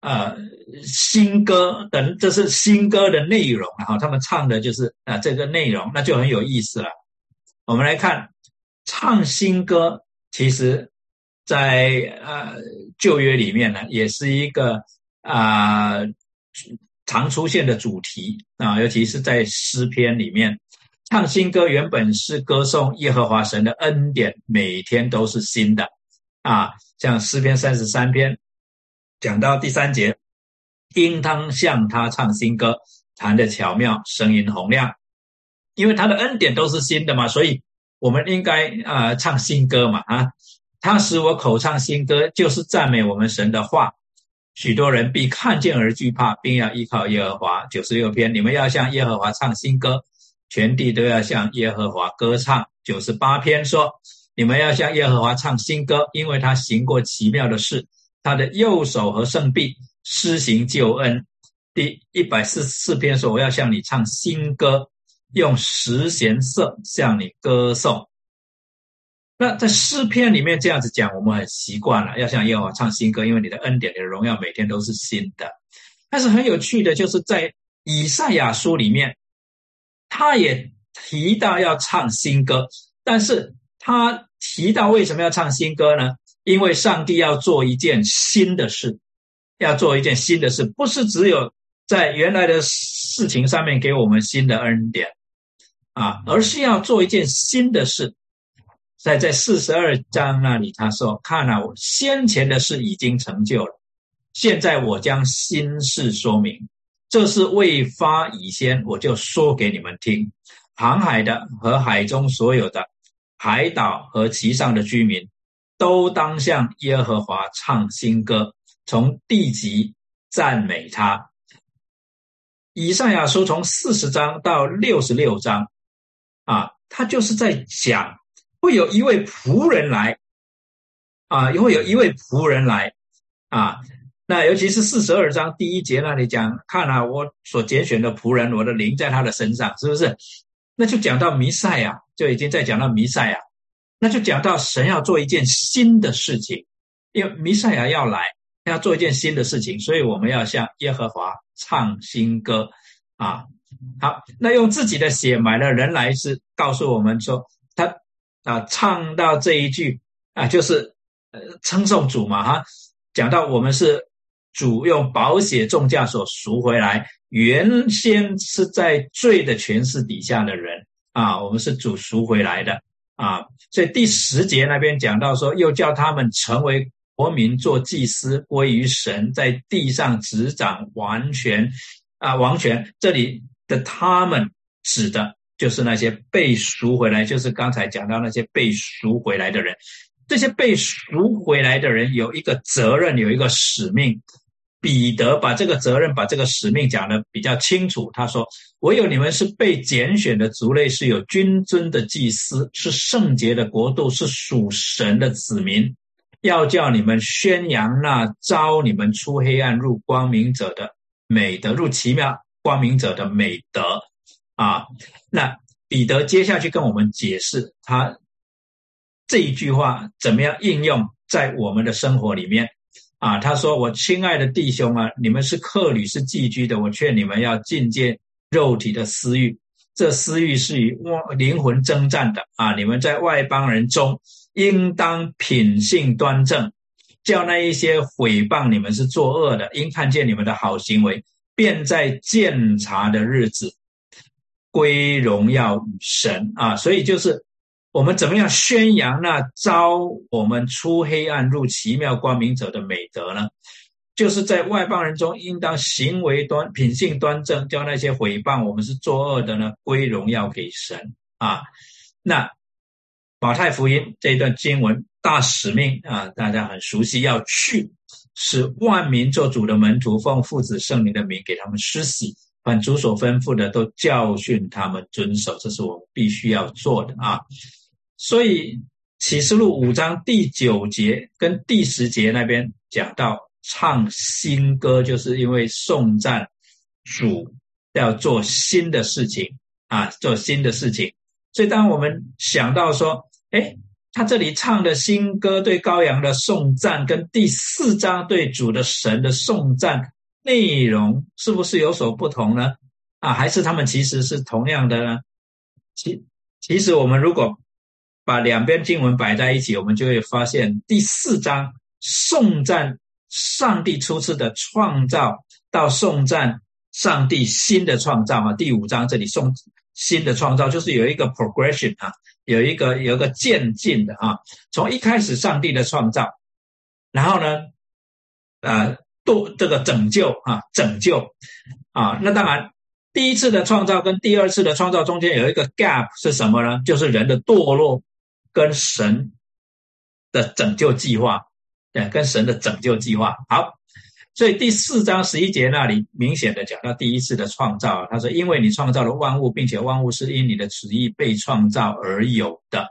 呃新歌的，这是新歌的内容啊，他们唱的就是啊这个内容，那就很有意思了。我们来看唱新歌，其实，在呃旧约里面呢，也是一个啊常出现的主题啊，尤其是在诗篇里面，唱新歌原本是歌颂耶和华神的恩典，每天都是新的啊，像诗篇三十三篇。讲到第三节，应当向他唱新歌，弹的巧妙，声音洪亮，因为他的恩典都是新的嘛，所以我们应该啊唱新歌嘛啊，他使我口唱新歌，就是赞美我们神的话。许多人必看见而惧怕，并要依靠耶和华。九十六篇，你们要向耶和华唱新歌，全地都要向耶和华歌唱。九十八篇说，你们要向耶和华唱新歌，因为他行过奇妙的事。他的右手和圣臂施行救恩。第一百四十四篇说：“我要向你唱新歌，用十弦瑟向你歌颂。”那在诗篇里面这样子讲，我们很习惯了，要向耶和华唱新歌，因为你的恩典、你的荣耀每天都是新的。但是很有趣的，就是在以赛亚书里面，他也提到要唱新歌，但是他提到为什么要唱新歌呢？因为上帝要做一件新的事，要做一件新的事，不是只有在原来的事情上面给我们新的恩典啊，而是要做一件新的事。在在四十二章那里，他说：“看啊，我先前的事已经成就了，现在我将新事说明。这是未发以先，我就说给你们听。航海的和海中所有的海岛和其上的居民。”都当向耶和华唱新歌，从地级赞美他。以上亚书从四十章到六十六章，啊，他就是在讲会有一位仆人来，啊，会有一位仆人来，啊，那尤其是四十二章第一节那里讲，看啊，我所拣选的仆人，我的灵在他的身上，是不是？那就讲到弥赛亚，就已经在讲到弥赛亚。那就讲到神要做一件新的事情，因为弥赛亚要来，要做一件新的事情，所以我们要向耶和华唱新歌啊！好，那用自己的血买了人来，是告诉我们说，他啊唱到这一句啊，就是呃称颂主嘛哈，讲到我们是主用宝血重价所赎回来，原先是在罪的权势底下的人啊，我们是主赎回来的。啊，所以第十节那边讲到说，又叫他们成为国民，做祭司，归于神，在地上执掌完全啊王权。这里的他们指的就是那些被赎回来，就是刚才讲到那些被赎回来的人。这些被赎回来的人有一个责任，有一个使命。彼得把这个责任、把这个使命讲得比较清楚。他说：“唯有你们是被拣选的族类，是有君尊的祭司，是圣洁的国度，是属神的子民。要叫你们宣扬那招你们出黑暗入光明者的美德，入奇妙光明者的美德啊。那彼得接下去跟我们解释他这一句话怎么样应用在我们的生活里面啊？他说：“我亲爱的弟兄啊，你们是客旅，是寄居的，我劝你们要禁戒肉体的私欲。这私欲是与灵魂征战的啊！你们在外邦人中，应当品性端正。”叫那一些毁谤你们是作恶的，因看见你们的好行为，便在鉴察的日子归荣耀与神啊！所以就是我们怎么样宣扬那招我们出黑暗入奇妙光明者的美德呢？就是在外邦人中，应当行为端品性端正，叫那些毁谤我们是作恶的呢，归荣耀给神啊！那马太福音这一段经文。大使命啊，大家很熟悉，要去使万民做主的门徒，奉父子圣灵的名给他们施洗，把主所吩咐的都教训他们遵守，这是我必须要做的啊。所以启示录五章第九节跟第十节那边讲到唱新歌，就是因为颂赞主要做新的事情啊，做新的事情。所以当我们想到说，哎。他这里唱的新歌对羔羊的颂赞，跟第四章对主的神的颂赞内容是不是有所不同呢？啊，还是他们其实是同样的呢？其其实我们如果把两边经文摆在一起，我们就会发现第四章颂赞上帝初次的创造，到颂赞上帝新的创造啊。第五章这里颂新的创造，就是有一个 progression 啊。有一个有一个渐进的啊，从一开始上帝的创造，然后呢，呃，多这个拯救啊，拯救啊，那当然第一次的创造跟第二次的创造中间有一个 gap 是什么呢？就是人的堕落跟神的拯救计划，对，跟神的拯救计划。好。所以第四章十一节那里明显的讲到第一次的创造，他说：“因为你创造了万物，并且万物是因你的旨意被创造而有的。”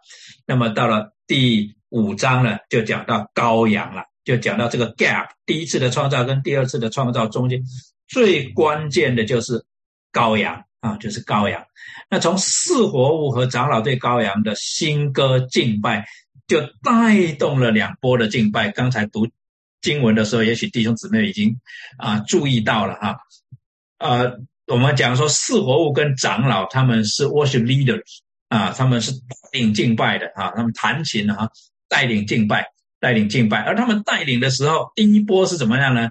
那么到了第五章呢，就讲到羔羊了，就讲到这个 gap，第一次的创造跟第二次的创造中间最关键的就是羔羊啊，就是羔羊。那从四活物和长老对羔羊的新歌敬拜，就带动了两波的敬拜。刚才读。经文的时候，也许弟兄姊妹已经啊注意到了哈，呃，我们讲说四活物跟长老他们是 worship leaders 啊，他们是带领敬拜的啊，他们弹琴啊，带领敬拜，带领敬拜。而他们带领的时候，第一波是怎么样呢？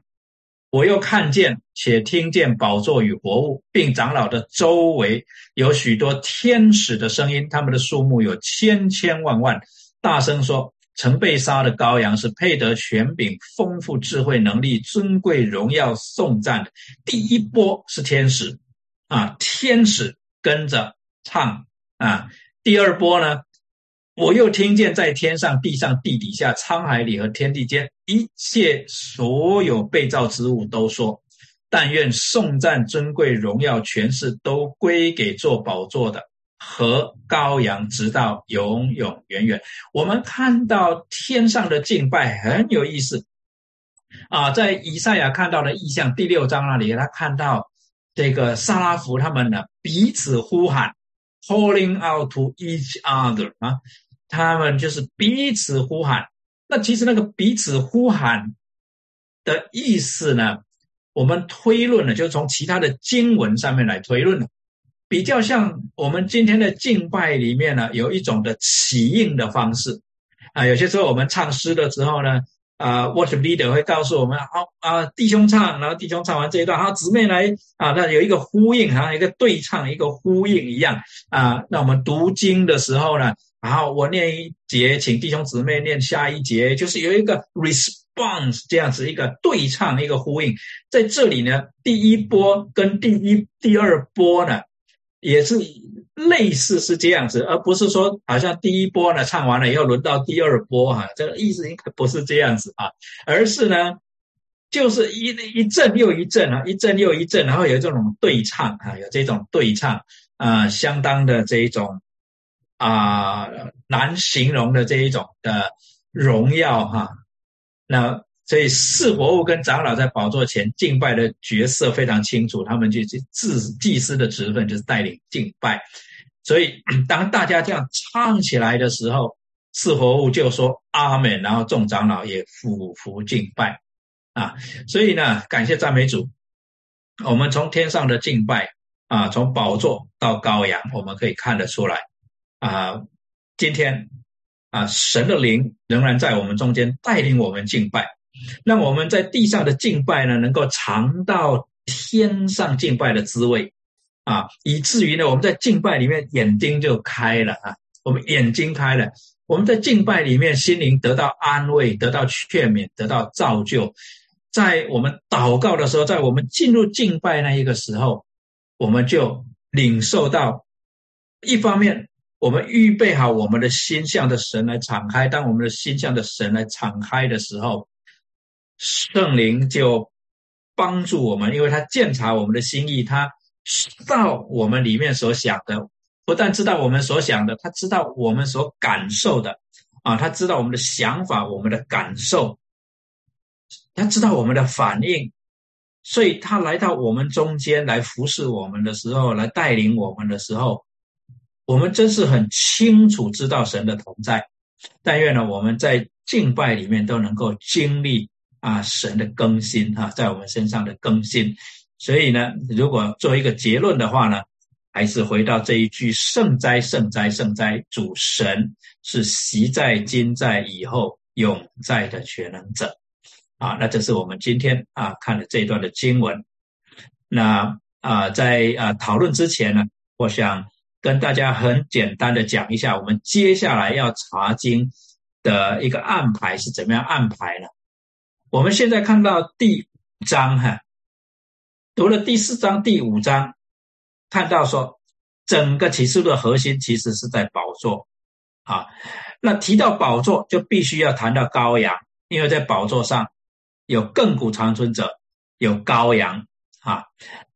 我又看见且听见宝座与活物，并长老的周围有许多天使的声音，他们的数目有千千万万，大声说。曾被杀的羔羊是配得权柄、丰富智慧、能力、尊贵、荣耀、颂赞的。第一波是天使，啊，天使跟着唱啊。第二波呢，我又听见在天上、地上、地底下、沧海里和天地间一切所有被造之物都说：但愿颂赞、尊贵、荣耀、权势都归给做宝座的。和羔羊，直到永永远远。我们看到天上的敬拜很有意思啊，在以赛亚看到的意象第六章那里，他看到这个萨拉弗他们呢彼此呼喊，calling out to each other 啊，他们就是彼此呼喊。那其实那个彼此呼喊的意思呢，我们推论呢，就从其他的经文上面来推论了。比较像我们今天的敬拜里面呢，有一种的起应的方式啊。有些时候我们唱诗的时候呢，啊，worship leader 会告诉我们，好啊，弟兄唱，然后弟兄唱完这一段，好，姊妹来啊，那有一个呼应，好像一个对唱，一个呼应一样啊。那我们读经的时候呢，然后我念一节，请弟兄姊妹念下一节，就是有一个 response 这样子一个对唱，一个呼应。在这里呢，第一波跟第一第二波呢。也是类似是这样子，而不是说好像第一波呢唱完了以后轮到第二波哈，这个意思应该不是这样子啊，而是呢，就是一一阵又一阵啊，一阵又一阵，然后有这种对唱啊，有这种对唱啊，相当的这一种啊难形容的这一种的荣耀哈。那所以四活物跟长老在宝座前敬拜的角色非常清楚，他们就祭祭司的职分就是带领敬拜。所以当大家这样唱起来的时候，四活物就说阿门，然后众长老也俯伏敬拜啊。所以呢，感谢赞美主，我们从天上的敬拜啊，从宝座到羔羊，我们可以看得出来啊，今天啊，神的灵仍然在我们中间带领我们敬拜。让我们在地上的敬拜呢，能够尝到天上敬拜的滋味啊，以至于呢，我们在敬拜里面眼睛就开了啊，我们眼睛开了，我们在敬拜里面心灵得到安慰，得到劝勉，得到造就。在我们祷告的时候，在我们进入敬拜那一个时候，我们就领受到，一方面我们预备好我们的心向的神来敞开，当我们的心向的神来敞开的时候。圣灵就帮助我们，因为他鉴察我们的心意，他知道我们里面所想的，不但知道我们所想的，他知道我们所感受的，啊，他知道我们的想法、我们的感受，他知道我们的反应，所以他来到我们中间来服侍我们的时候，来带领我们的时候，我们真是很清楚知道神的同在。但愿呢，我们在敬拜里面都能够经历。啊，神的更新哈，在我们身上的更新，所以呢，如果做一个结论的话呢，还是回到这一句：圣哉，圣哉，圣哉！主神是习在、今在、以后永在的全能者。啊，那这是我们今天啊看的这一段的经文。那啊，在啊讨论之前呢，我想跟大家很简单的讲一下，我们接下来要查经的一个安排是怎么样安排呢？我们现在看到第五章哈，读了第四章、第五章，看到说整个启示录的核心其实是在宝座啊。那提到宝座，就必须要谈到羔羊，因为在宝座上有亘古长存者，有羔羊啊。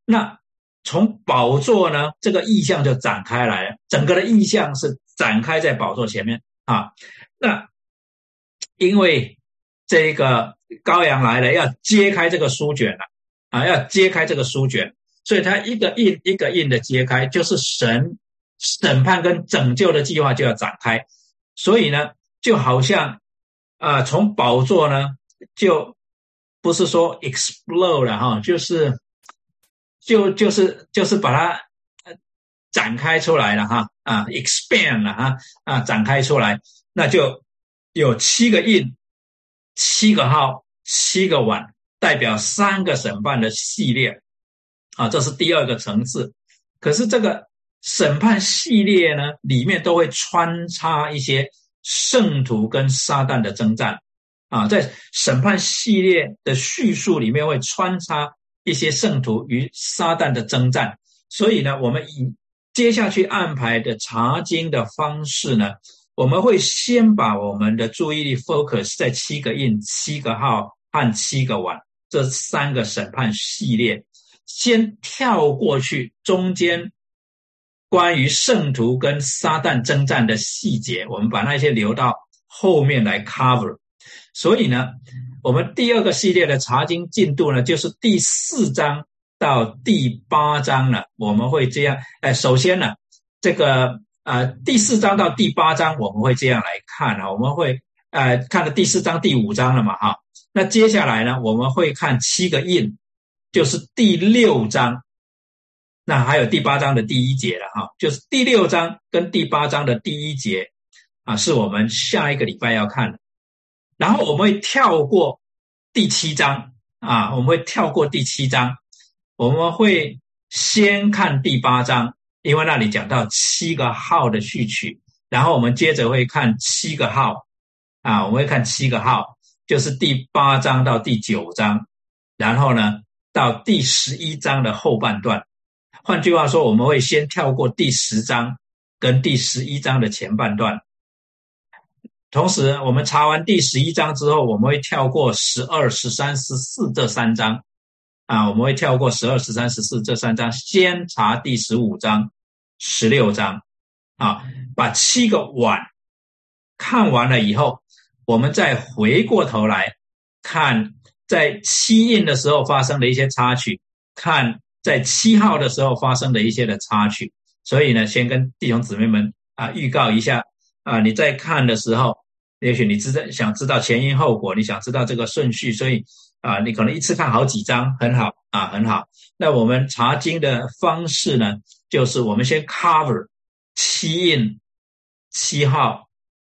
那从宝座呢，这个意象就展开来了，整个的意象是展开在宝座前面啊。那因为这个。羔羊来了，要揭开这个书卷了啊！要揭开这个书卷，所以他一个印一个印的揭开，就是神审判跟拯救的计划就要展开。所以呢，就好像啊，从宝座呢，就不是说 explode 了哈，就是就就是就是把它展开出来了哈啊，expand 了哈啊，展开出来，那就有七个印。七个号，七个碗，代表三个审判的系列，啊，这是第二个层次。可是这个审判系列呢，里面都会穿插一些圣徒跟撒旦的征战，啊，在审判系列的叙述里面会穿插一些圣徒与撒旦的征战。所以呢，我们以接下去安排的查经的方式呢。我们会先把我们的注意力 focus 在七个印、七个号和七个碗这三个审判系列，先跳过去中间关于圣徒跟撒旦征战的细节，我们把那些留到后面来 cover。所以呢，我们第二个系列的查经进度呢，就是第四章到第八章了。我们会这样，哎，首先呢，这个。啊，第四章到第八章我们会这样来看啊，我们会呃看了第四章第五章了嘛哈，那接下来呢我们会看七个印，就是第六章，那还有第八章的第一节了哈，就是第六章跟第八章的第一节啊，是我们下一个礼拜要看的，然后我们会跳过第七章啊，我们会跳过第七章，我们会先看第八章。因为那里讲到七个号的序曲，然后我们接着会看七个号，啊，我们会看七个号，就是第八章到第九章，然后呢到第十一章的后半段。换句话说，我们会先跳过第十章跟第十一章的前半段。同时，我们查完第十一章之后，我们会跳过十二、十三、十四这三章。啊，我们会跳过十二、十三、十四这三章，先查第十五章、十六章，啊，把七个碗看完了以后，我们再回过头来看在七印的时候发生的一些插曲，看在七号的时候发生的一些的插曲。所以呢，先跟弟兄姊妹们啊预告一下啊，你在看的时候，也许你知道想知道前因后果，你想知道这个顺序，所以啊，你可能一次看好几章，很好啊，很好。那我们查经的方式呢，就是我们先 cover 七印、七号、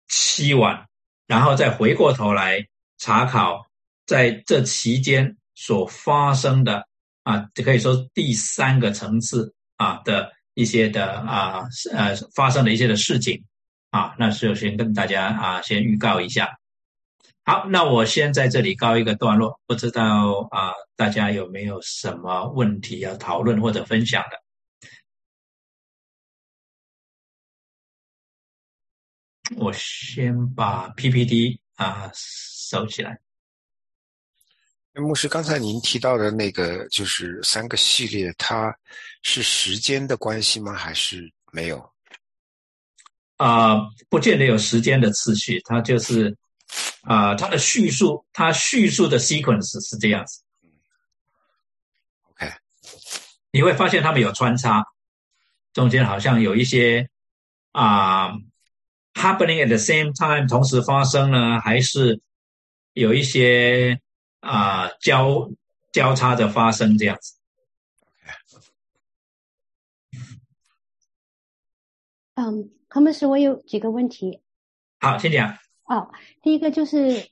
七晚，然后再回过头来查考在这期间所发生的啊，就可以说第三个层次啊的。一些的啊呃发生的一些的事情啊，那就先跟大家啊先预告一下。好，那我先在这里告一个段落，不知道啊大家有没有什么问题要讨论或者分享的？我先把 PPT 啊收起来。牧师，刚才您提到的那个就是三个系列，它是时间的关系吗？还是没有？啊，不见得有时间的次序，它就是啊，它的叙述，它叙述的 sequence 是这样子。OK，你会发现他们有穿插，中间好像有一些啊 happening at the same time 同时发生呢，还是有一些。啊，交交叉的发生这样子。嗯，他们是我有几个问题。好，先讲。哦，第一个就是，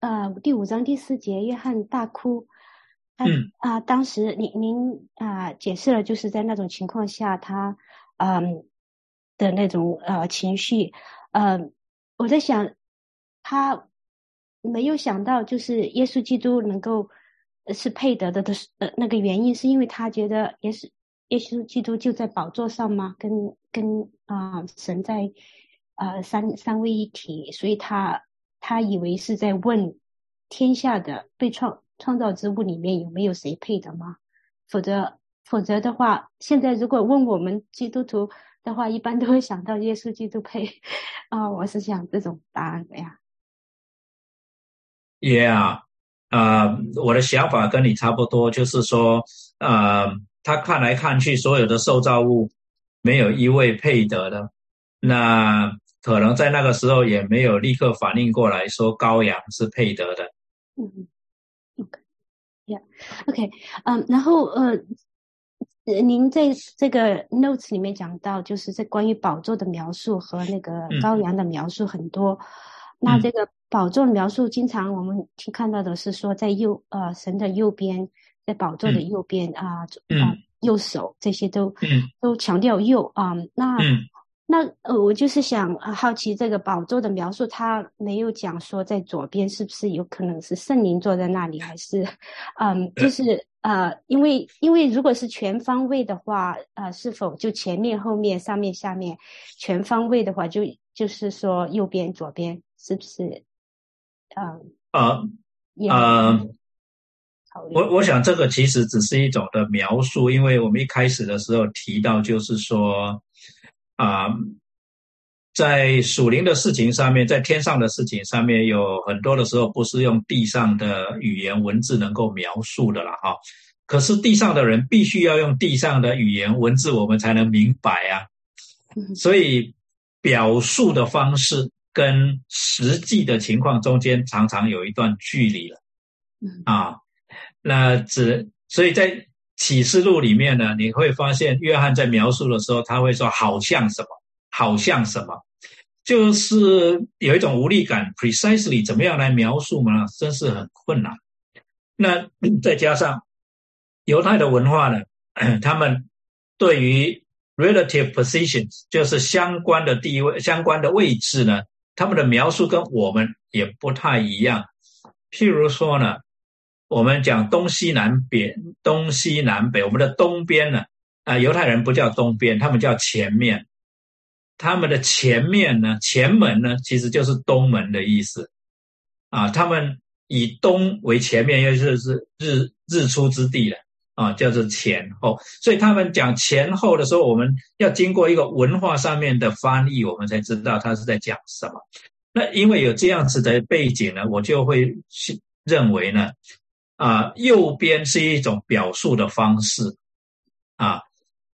呃，第五章第四节，约翰大哭。嗯。啊，当时您您啊解释了，就是在那种情况下，他嗯的那种呃情绪。呃，我在想他。没有想到，就是耶稣基督能够是配得的的呃那个原因，是因为他觉得耶稣耶稣基督就在宝座上嘛，跟跟啊神在呃三三位一体，所以他他以为是在问天下的被创创造之物里面有没有谁配的吗？否则否则的话，现在如果问我们基督徒的话，一般都会想到耶稣基督配啊，我是想这种答案的呀。Yeah，呃，我的想法跟你差不多，就是说，呃，他看来看去，所有的受造物没有一位配得的，那可能在那个时候也没有立刻反应过来说羔羊是配得的。嗯，OK，Yeah，OK，嗯，然后呃，您在这个 notes 里面讲到，就是在关于宝座的描述和那个羔羊的描述很多，那这个。宝座描述，经常我们听看到的是说，在右呃神的右边，在宝座的右边啊啊右手，这些都都强调右啊。那那呃，我就是想好奇这个宝座的描述，他没有讲说在左边是不是有可能是圣灵坐在那里，还是嗯，就是呃，因为因为如果是全方位的话，呃，是否就前面、后面、上面、下面全方位的话，就就是说右边、左边是不是？嗯呃呃，我我想这个其实只是一种的描述，因为我们一开始的时候提到，就是说啊，在属灵的事情上面，在天上的事情上面，有很多的时候不是用地上的语言文字能够描述的了哈。可是地上的人必须要用地上的语言文字，我们才能明白啊。[laughs] 所以表述的方式。跟实际的情况中间常常有一段距离了，啊，那只所以在启示录里面呢，你会发现约翰在描述的时候，他会说好像什么，好像什么，就是有一种无力感。Precisely 怎么样来描述呢？真是很困难。那再加上犹太的文化呢，他们对于 relative positions 就是相关的地位、相关的位置呢。他们的描述跟我们也不太一样。譬如说呢，我们讲东西南北，东西南北，我们的东边呢，啊，犹太人不叫东边，他们叫前面。他们的前面呢，前门呢，其实就是东门的意思。啊，他们以东为前面，又就是日日出之地了。啊，叫做前后，所以他们讲前后的时候，我们要经过一个文化上面的翻译，我们才知道他是在讲什么。那因为有这样子的背景呢，我就会去认为呢，啊，右边是一种表述的方式，啊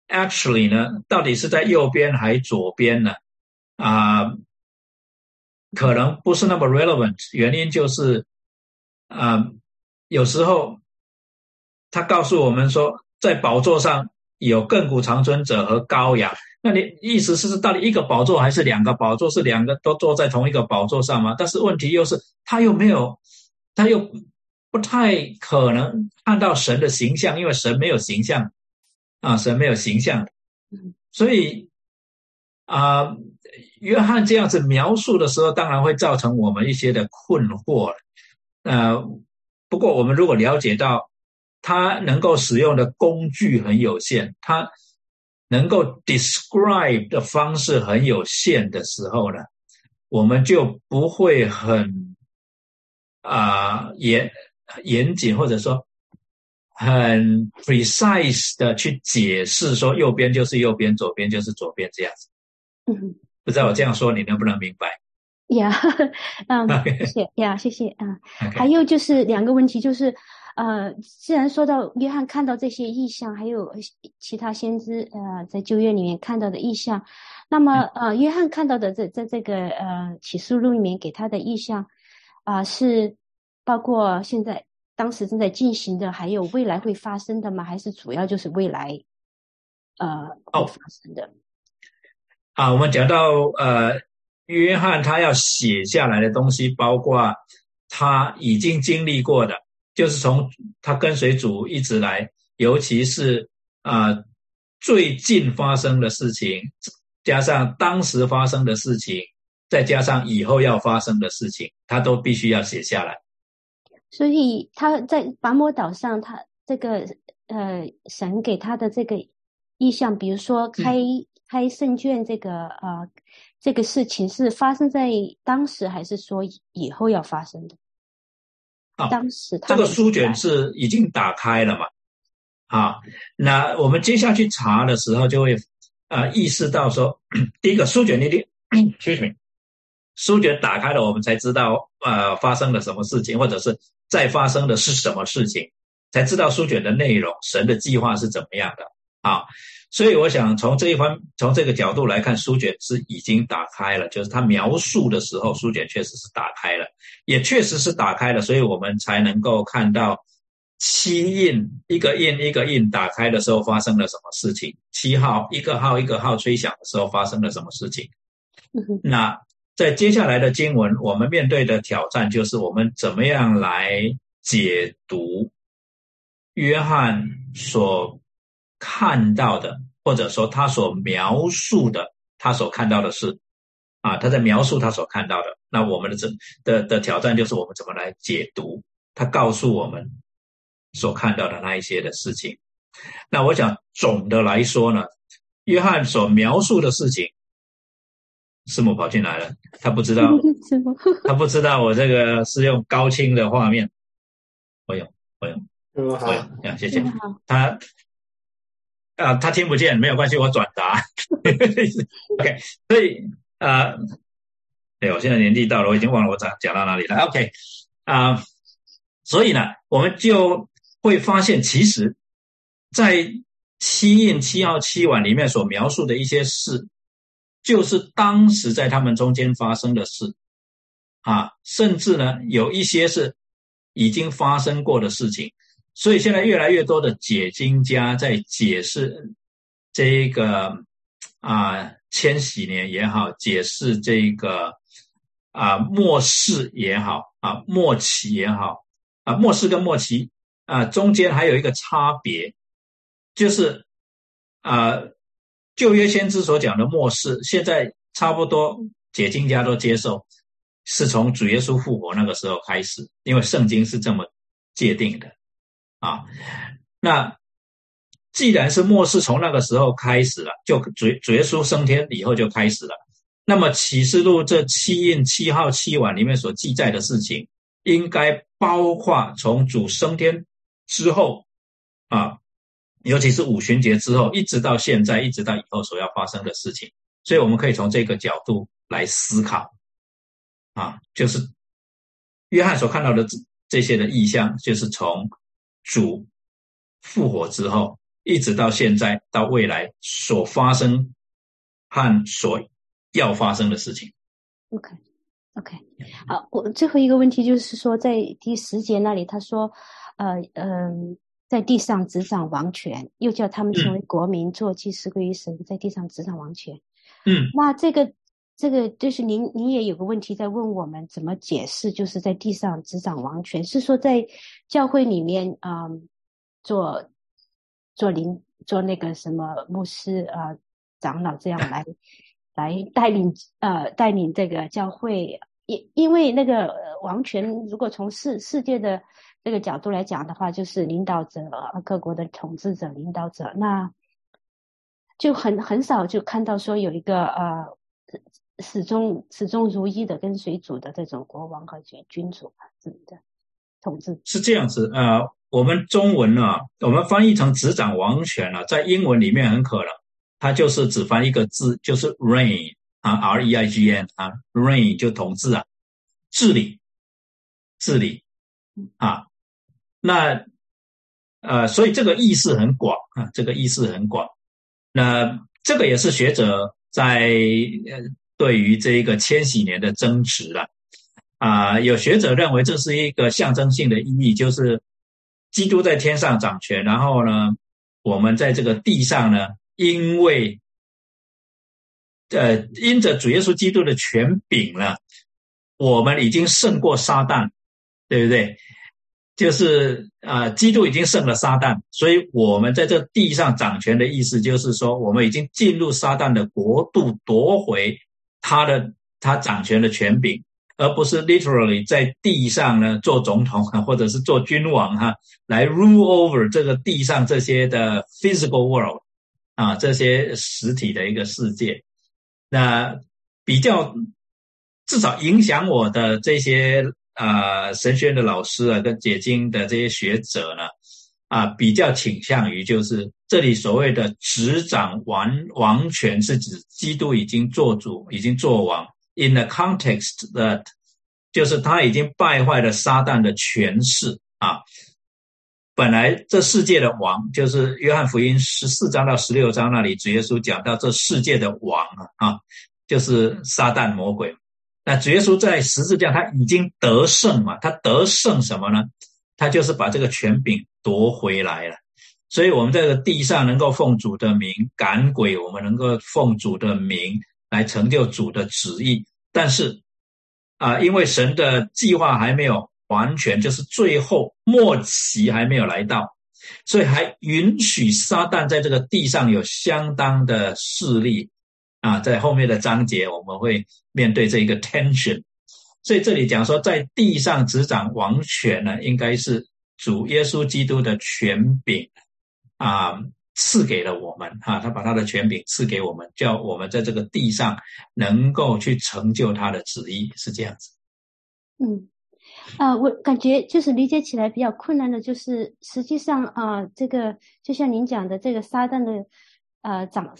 ，actually 呢，到底是在右边还是左边呢？啊，可能不是那么 relevant，原因就是，啊，有时候他告诉我们说，在宝座上有亘古长存者和羔羊。那你意思是是到底一个宝座还是两个宝座？是两个都坐在同一个宝座上吗？但是问题又是他又没有，他又不太可能看到神的形象，因为神没有形象啊，神没有形象，所以啊，约翰这样子描述的时候，当然会造成我们一些的困惑。呃，不过我们如果了解到他能够使用的工具很有限，他。能够 describe 的方式很有限的时候呢，我们就不会很啊也严谨或者说很 precise 的去解释说右边就是右边，左边就是左边这样子。嗯，不知道我这样说你能不能明白？呀，[laughs] 嗯，谢谢呀，谢谢啊。还有就是两个问题就是。呃，既然说到约翰看到这些意象，还有其他先知呃在旧约里面看到的意象，那么呃约翰看到的在在这个呃启示录里面给他的意象啊，是包括现在当时正在进行的，还有未来会发生的吗？还是主要就是未来呃哦发生的？啊，我们讲到呃约翰他要写下来的东西，包括他已经经历过的。就是从他跟随主一直来，尤其是啊最近发生的事情，加上当时发生的事情，再加上以后要发生的事情，他都必须要写下来。所以他在拔摩岛上，他这个呃神给他的这个意象，比如说开开圣卷这个呃这个事情是发生在当时，还是说以后要发生的？啊，当时这个书卷是已经打开了嘛？啊，那我们接下去查的时候，就会啊意识到说，第一个书卷一定，[coughs] 书卷打开了，我们才知道呃发生了什么事情，或者是再发生的是什么事情，才知道书卷的内容，神的计划是怎么样的啊。所以我想从这一方从这个角度来看，书卷是已经打开了，就是他描述的时候，书卷确实是打开了，也确实是打开了，所以我们才能够看到七印一个印一个印打开的时候发生了什么事情，七号一个号一个号吹响的时候发生了什么事情。那在接下来的经文，我们面对的挑战就是我们怎么样来解读约翰所。看到的，或者说他所描述的，他所看到的是，啊，他在描述他所看到的。那我们的这的的挑战就是我们怎么来解读他告诉我们所看到的那一些的事情。那我想总的来说呢，约翰所描述的事情，师母跑进来了，他不知道，[laughs] 他不知道我这个是用高清的画面，我有，我有，我有，谢谢他。啊，他听不见，没有关系，我转达。[laughs] OK，所以啊，对我现在年纪到了，我已经忘了我讲讲到哪里了。OK，啊，所以呢，我们就会发现，其实，在七印七号七晚里面所描述的一些事，就是当时在他们中间发生的事啊，甚至呢，有一些是已经发生过的事情。所以现在越来越多的解经家在解释这个啊千禧年也好，解释这个啊末世也好啊末期也好啊末世跟末期啊中间还有一个差别，就是啊旧约先知所讲的末世，现在差不多解经家都接受是从主耶稣复活那个时候开始，因为圣经是这么界定的。啊，那既然是末世从那个时候开始了，就主主耶稣升天以后就开始了。那么启示录这七印七号七晚里面所记载的事情，应该包括从主升天之后啊，尤其是五旬节之后，一直到现在，一直到以后所要发生的事情。所以我们可以从这个角度来思考，啊，就是约翰所看到的。这些的意象，就是从主复活之后，一直到现在到未来所发生和所要发生的事情。OK，OK，好，我最后一个问题就是说，在第十节那里，他说，呃，嗯，在地上执掌王权，又叫他们成为国民，做祭司归于神，在地上执掌王权。嗯，那这个。这个就是您，您也有个问题在问我们怎么解释，就是在地上执掌王权，是说在教会里面啊，做做领做那个什么牧师啊、长老这样来 [laughs] 来带领呃带领这个教会，因因为那个王权如果从世世界的这个角度来讲的话，就是领导者各国的统治者领导者，那就很很少就看到说有一个呃。始终始终如一的跟随主的这种国王和君君主啊，这么的统治是这样子啊。我们中文呢，我们翻译成执掌王权了，在英文里面很可能，它就是只翻一个字，就是 reign 啊，r e i g n 啊，reign 就统治啊，治理，治理啊。那呃，所以这个意思很广啊，这个意思很广。那这个也是学者在呃。对于这一个千禧年的争执了，啊，有学者认为这是一个象征性的意义，就是基督在天上掌权，然后呢，我们在这个地上呢，因为，呃，因着主耶稣基督的权柄呢，我们已经胜过撒旦，对不对？就是啊，基督已经胜了撒旦，所以我们在这地上掌权的意思，就是说，我们已经进入撒旦的国度，夺回。他的他掌权的权柄，而不是 literally 在地上呢做总统啊，或者是做君王哈，来 rule over 这个地上这些的 physical world 啊，这些实体的一个世界。那比较至少影响我的这些啊神学院的老师啊，跟解经的这些学者呢。啊，比较倾向于就是这里所谓的执掌王王权，是指基督已经做主，已经做王。In the context that，就是他已经败坏了撒旦的权势啊。本来这世界的王，就是约翰福音十四章到十六章那里，主耶稣讲到这世界的王啊，啊，就是撒旦魔鬼。那主耶稣在十字架他已经得胜嘛？他得胜什么呢？他就是把这个权柄夺回来了，所以我们在这个地上能够奉主的名赶鬼，我们能够奉主的名来成就主的旨意。但是啊，因为神的计划还没有完全，就是最后末期还没有来到，所以还允许撒旦在这个地上有相当的势力啊。在后面的章节，我们会面对这一个 tension。所以这里讲说，在地上执掌王权呢，应该是主耶稣基督的权柄啊，赐给了我们哈，他把他的权柄赐给我们，叫我们在这个地上能够去成就他的旨意，是这样子。嗯，啊，我感觉就是理解起来比较困难的，就是实际上啊，这个就像您讲的，这个撒旦的呃掌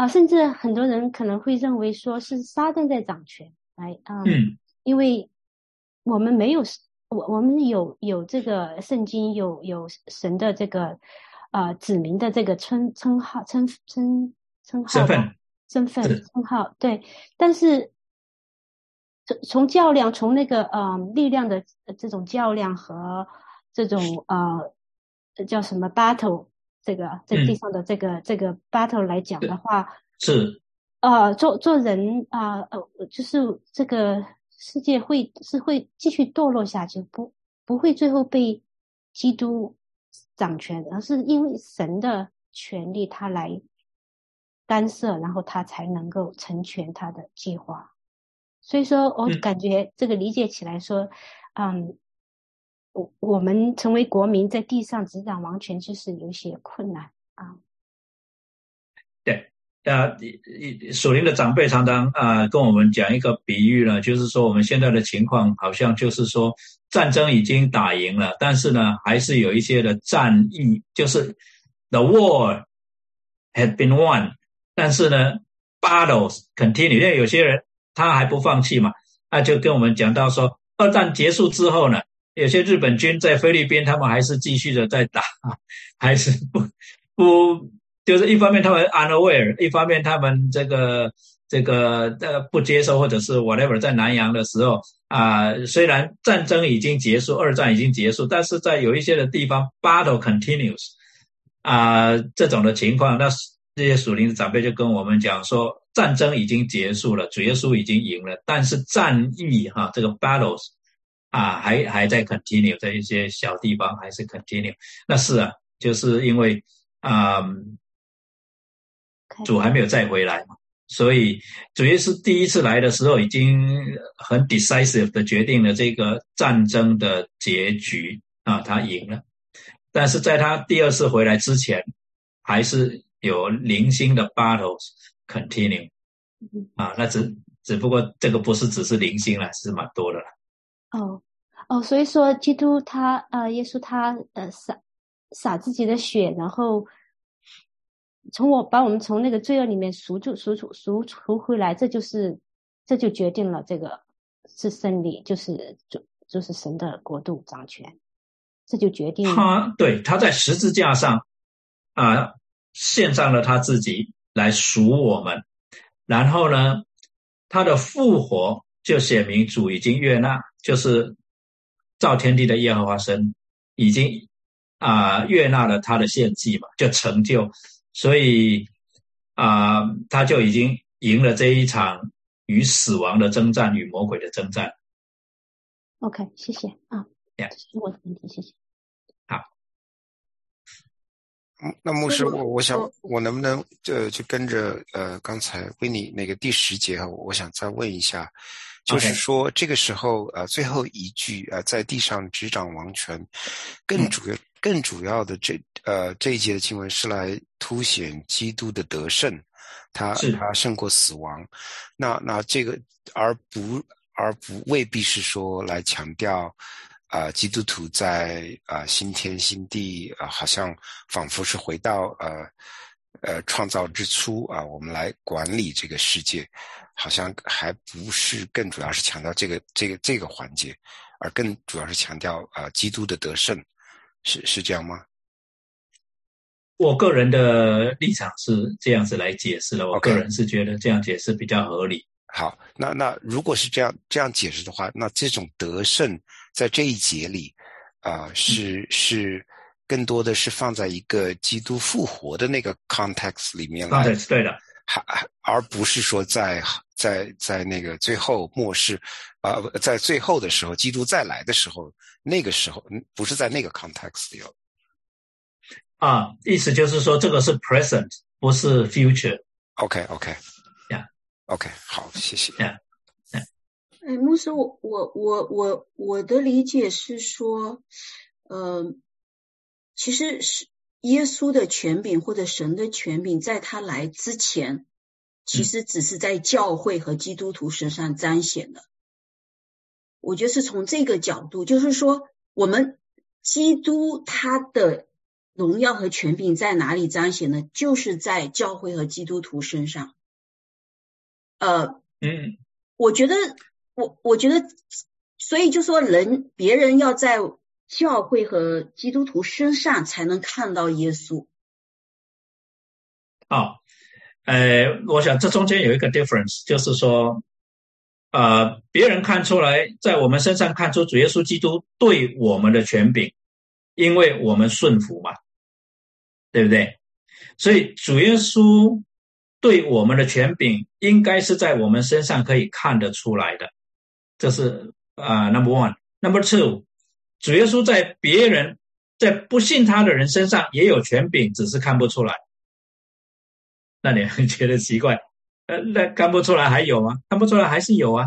啊，甚至很多人可能会认为说是撒旦在掌权。来啊，因为我们没有我我们有有这个圣经有有神的这个啊指明的这个称称号称称称号身份身份称号对，但是从从较量从那个呃力量的这种较量和这种呃叫什么 battle 这个在地上的这个这个 battle 来讲的话是。啊，做做人啊，呃，就是这个世界会是会继续堕落下去，不不会最后被基督掌权，而是因为神的权利他来干涉，然后他才能够成全他的计划。所以说我感觉这个理解起来说，嗯，我我们成为国民在地上执掌王权，就是有些困难啊。对。啊，属灵的长辈常常啊跟我们讲一个比喻呢，就是说我们现在的情况好像就是说战争已经打赢了，但是呢还是有一些的战役，就是 the war had been won，但是呢 battles continue，因为有些人他还不放弃嘛，那就跟我们讲到说二战结束之后呢，有些日本军在菲律宾，他们还是继续的在打，[laughs] 还是不不，就是一方面他们 unaware，一方面他们这个这个呃不接受，或者是 whatever，在南洋的时候啊，虽然战争已经结束，二战已经结束，但是在有一些的地方 battle continues 啊，这种的情况，那这些属灵的长辈就跟我们讲说，战争已经结束了，主耶稣已经赢了，但是战役哈，这个 battles。啊，还还在 continue，在一些小地方还是 continue。那是啊，就是因为啊，主还没有再回来嘛，所以主耶稣第一次来的时候，已经很 decisive 的决定了这个战争的结局啊，他赢了。但是在他第二次回来之前，还是有零星的 battles continue。啊，那只只不过这个不是只是零星了，是蛮多的了。哦哦，所以说基督他呃，耶稣他呃洒洒自己的血，然后从我把我们从那个罪恶里面赎出赎出赎赎回来，这就是这就决定了这个是胜利，就是就就是神的国度掌权，这就决定他对他在十字架上啊献上了他自己来赎我们，然后呢他的复活就写明主已经悦纳。就是造天地的耶和华神已经啊悦纳了他的献祭嘛，就成就，所以啊他就已经赢了这一场与死亡的征战，与魔鬼的征战。OK，谢谢啊，这是我的问题，谢谢。好，那牧师，我我想我能不能就就跟着呃刚才维尼那个第十节啊，我想再问一下。就是说，这个时候，呃，最后一句，呃，在地上执掌王权，更主要、更主要的这，呃，这一节的经文是来凸显基督的得胜，他他胜过死亡。那那这个，而不而不未必是说来强调，啊，基督徒在啊新天新地啊，好像仿佛是回到呃呃创造之初啊，我们来管理这个世界。好像还不是更主要是强调这个这个这个环节，而更主要是强调啊基督的得胜，是是这样吗？我个人的立场是这样子来解释的，我个人是觉得这样解释比较合理。好，那那如果是这样这样解释的话，那这种得胜在这一节里啊是是更多的是放在一个基督复活的那个 context 里面来。对的。还而不是说在在在那个最后末世，啊，在最后的时候，基督再来的时候，那个时候不是在那个 context 里。啊，意思就是说这个是 present，不是 future。OK，OK，Yeah，OK，好，谢谢。Yeah，哎，牧师，我我我我我的理解是说，呃，其实是。耶稣的权柄或者神的权柄，在他来之前，其实只是在教会和基督徒身上彰显的。我觉得是从这个角度，就是说，我们基督他的荣耀和权柄在哪里彰显呢？就是在教会和基督徒身上。呃，嗯，我觉得，我我觉得，所以就说人，别人要在。教会和基督徒身上才能看到耶稣。啊，呃，我想这中间有一个 difference，就是说，呃，别人看出来，在我们身上看出主耶稣基督对我们的权柄，因为我们顺服嘛，对不对？所以主耶稣对我们的权柄，应该是在我们身上可以看得出来的。这是啊，number one，number two。主耶稣在别人在不信他的人身上也有权柄，只是看不出来。那你会觉得奇怪？呃，那看不出来还有吗？看不出来还是有啊。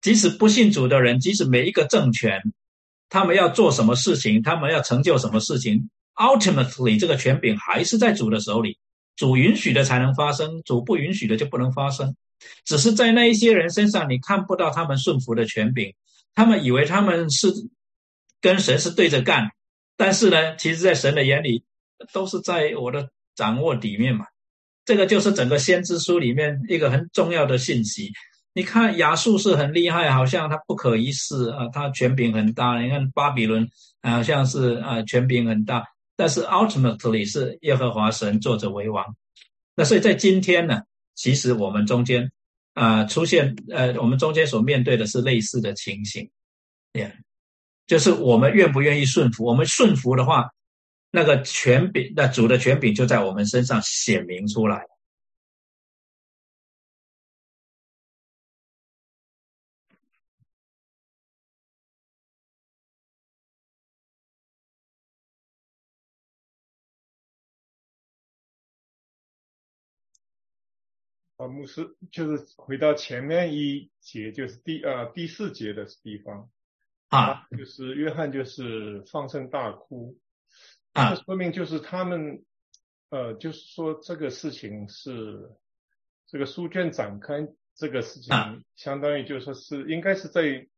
即使不信主的人，即使每一个政权，他们要做什么事情，他们要成就什么事情，ultimately 这个权柄还是在主的手里。主允许的才能发生，主不允许的就不能发生。只是在那一些人身上，你看不到他们顺服的权柄。他们以为他们是跟神是对着干，但是呢，其实，在神的眼里，都是在我的掌握底面嘛。这个就是整个先知书里面一个很重要的信息。你看亚述是很厉害，好像他不可一世啊，他权柄很大。你看巴比伦好像是啊权柄很大，但是 ultimately 是耶和华神坐着为王。那所以在今天呢，其实我们中间啊出现呃，我们中间所面对的是类似的情形，对，就是我们愿不愿意顺服？我们顺服的话，那个权柄，那主的权柄就在我们身上显明出来了。啊，牧师就是回到前面一节，就是第呃第四节的地方啊，就是约翰就是放声大哭啊，说明就是他们呃，就是说这个事情是这个书卷展开这个事情，相当于就是说是应该是在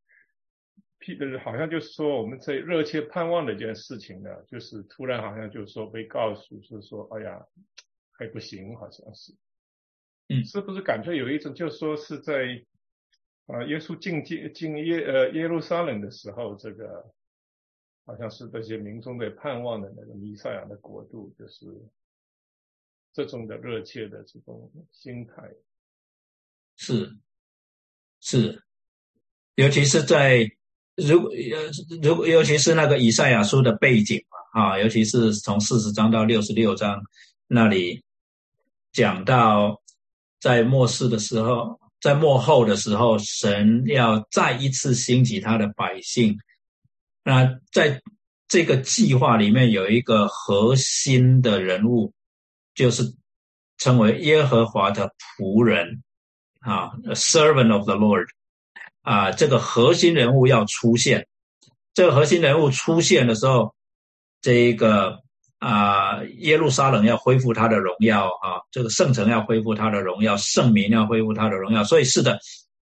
批呃，好像就是说我们在热切盼望的一件事情呢，就是突然好像就是说被告诉是说，哎呀还不行，好像是。嗯，是不是感觉有一种，就是说是在啊，耶稣进进进耶呃耶路撒冷的时候，这个好像是这些民众的盼望的那个弥赛亚的国度，就是这种的热切的这种心态。是是，尤其是在如果呃如果尤其是那个以赛亚书的背景嘛啊，尤其是从四十章到六十六章那里讲到。在末世的时候，在末后的时候，神要再一次兴起他的百姓。那在这个计划里面有一个核心的人物，就是称为耶和华的仆人啊，servant of the Lord 啊，这个核心人物要出现。这个核心人物出现的时候，这一个。啊，耶路撒冷要恢复它的荣耀啊，这个圣城要恢复它的荣耀，圣民要恢复它的荣耀。所以是的，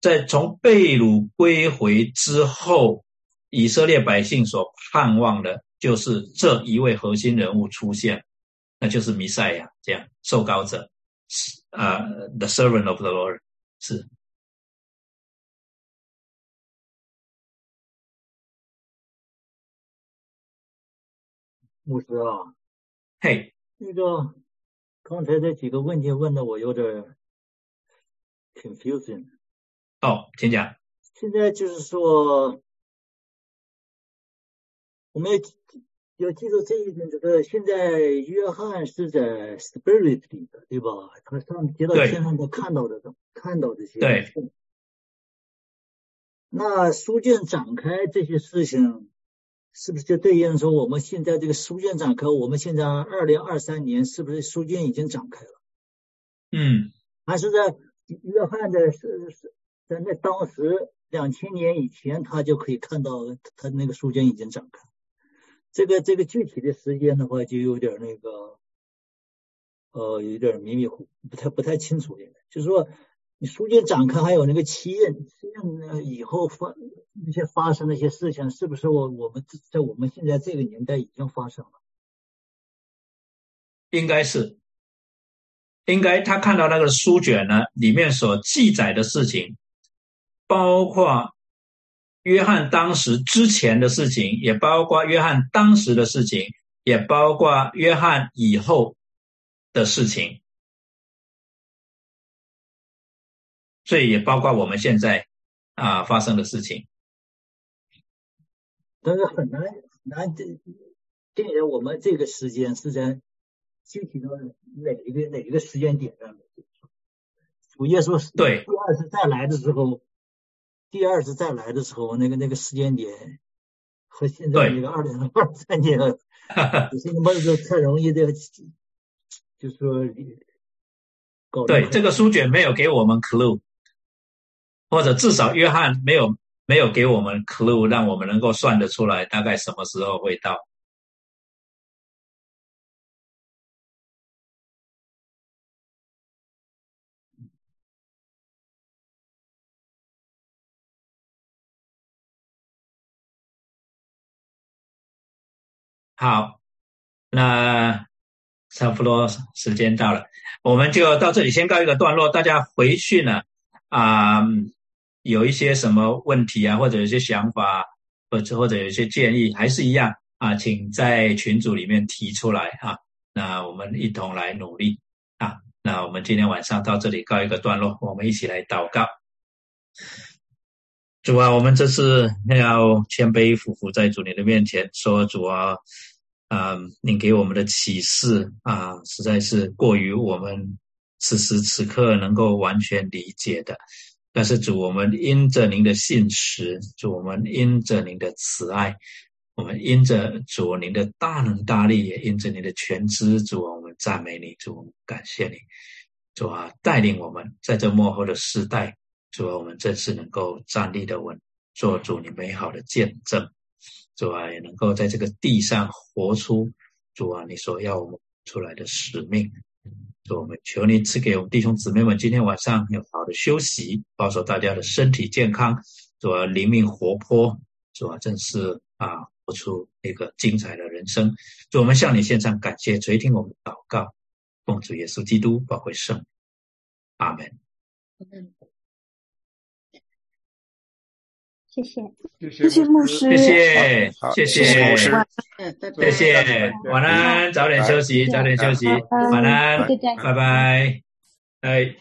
在从被掳归回之后，以色列百姓所盼望的就是这一位核心人物出现，那就是弥赛亚，这样受膏者，是啊，the servant of the Lord，是。牧师啊。嘿，那个刚才这几个问题问的我有点 confusing。哦，请讲。现在就是说，我们要要记住这一点，就是现在约翰是在 spirit 里的，对吧？他上接到天上，他看到的，看到这些。对。那书卷展开这些事情。是不是就对应说我们现在这个书卷展开？我们现在二零二三年是不是书卷已经展开了？嗯，还是在约翰的是是在那当时两千年以前，他就可以看到他那个书卷已经展开。这个这个具体的时间的话，就有点那个呃，有点迷迷糊，不太不太清楚。就是说。你书卷展开，还有那个七印，七印以后发那些发生那些事情，是不是我我们在我们现在这个年代已经发生了？应该是，应该他看到那个书卷呢，里面所记载的事情，包括约翰当时之前的事情，也包括约翰当时的事情，也包括约翰以后的事情。所以也包括我们现在啊发生的事情，但是很难难定定义我们这个时间是在具体的哪一个哪一个时间点上。主耶稣对第二次再来的时候，第二次再来的时候，那个那个时间点和现在那个二零二三年，[laughs] 不是那么就太容易的，就说搞对这个书卷没有给我们 clue。或者至少约翰没有没有给我们 clue，让我们能够算得出来大概什么时候会到。好，那差不多时间到了，我们就到这里先告一个段落。大家回去呢。啊有一些什么问题啊，或者有些想法，或者或者有一些建议，还是一样啊，请在群组里面提出来啊。那我们一同来努力啊。那我们今天晚上到这里告一个段落，我们一起来祷告。主啊，我们这次要谦卑俯伏在主你的面前，说主啊，啊，你给我们的启示啊，实在是过于我们此时此刻能够完全理解的。但是主，我们因着您的信实，主我们因着您的慈爱，我们因着主您的大能大力，也因着您的全知，主我们赞美你，主感谢你，主啊，带领我们在这幕后的时代。主啊，我们正是能够站立的稳，做主你美好的见证。主啊，也能够在这个地上活出主啊你所要我们出来的使命。主，我们求你赐给我们弟兄姊妹们今天晚上有好的休息，保守大家的身体健康。主啊，灵命活泼。主啊，正是啊，活出一个精彩的人生。主，我们向你献上感谢，垂听我们的祷告，奉主耶稣基督宝贵圣，阿门。谢谢，谢谢牧师，谢谢，谢谢。牧师，谢谢，晚安，早点休息，早点休息，晚安，拜拜，哎。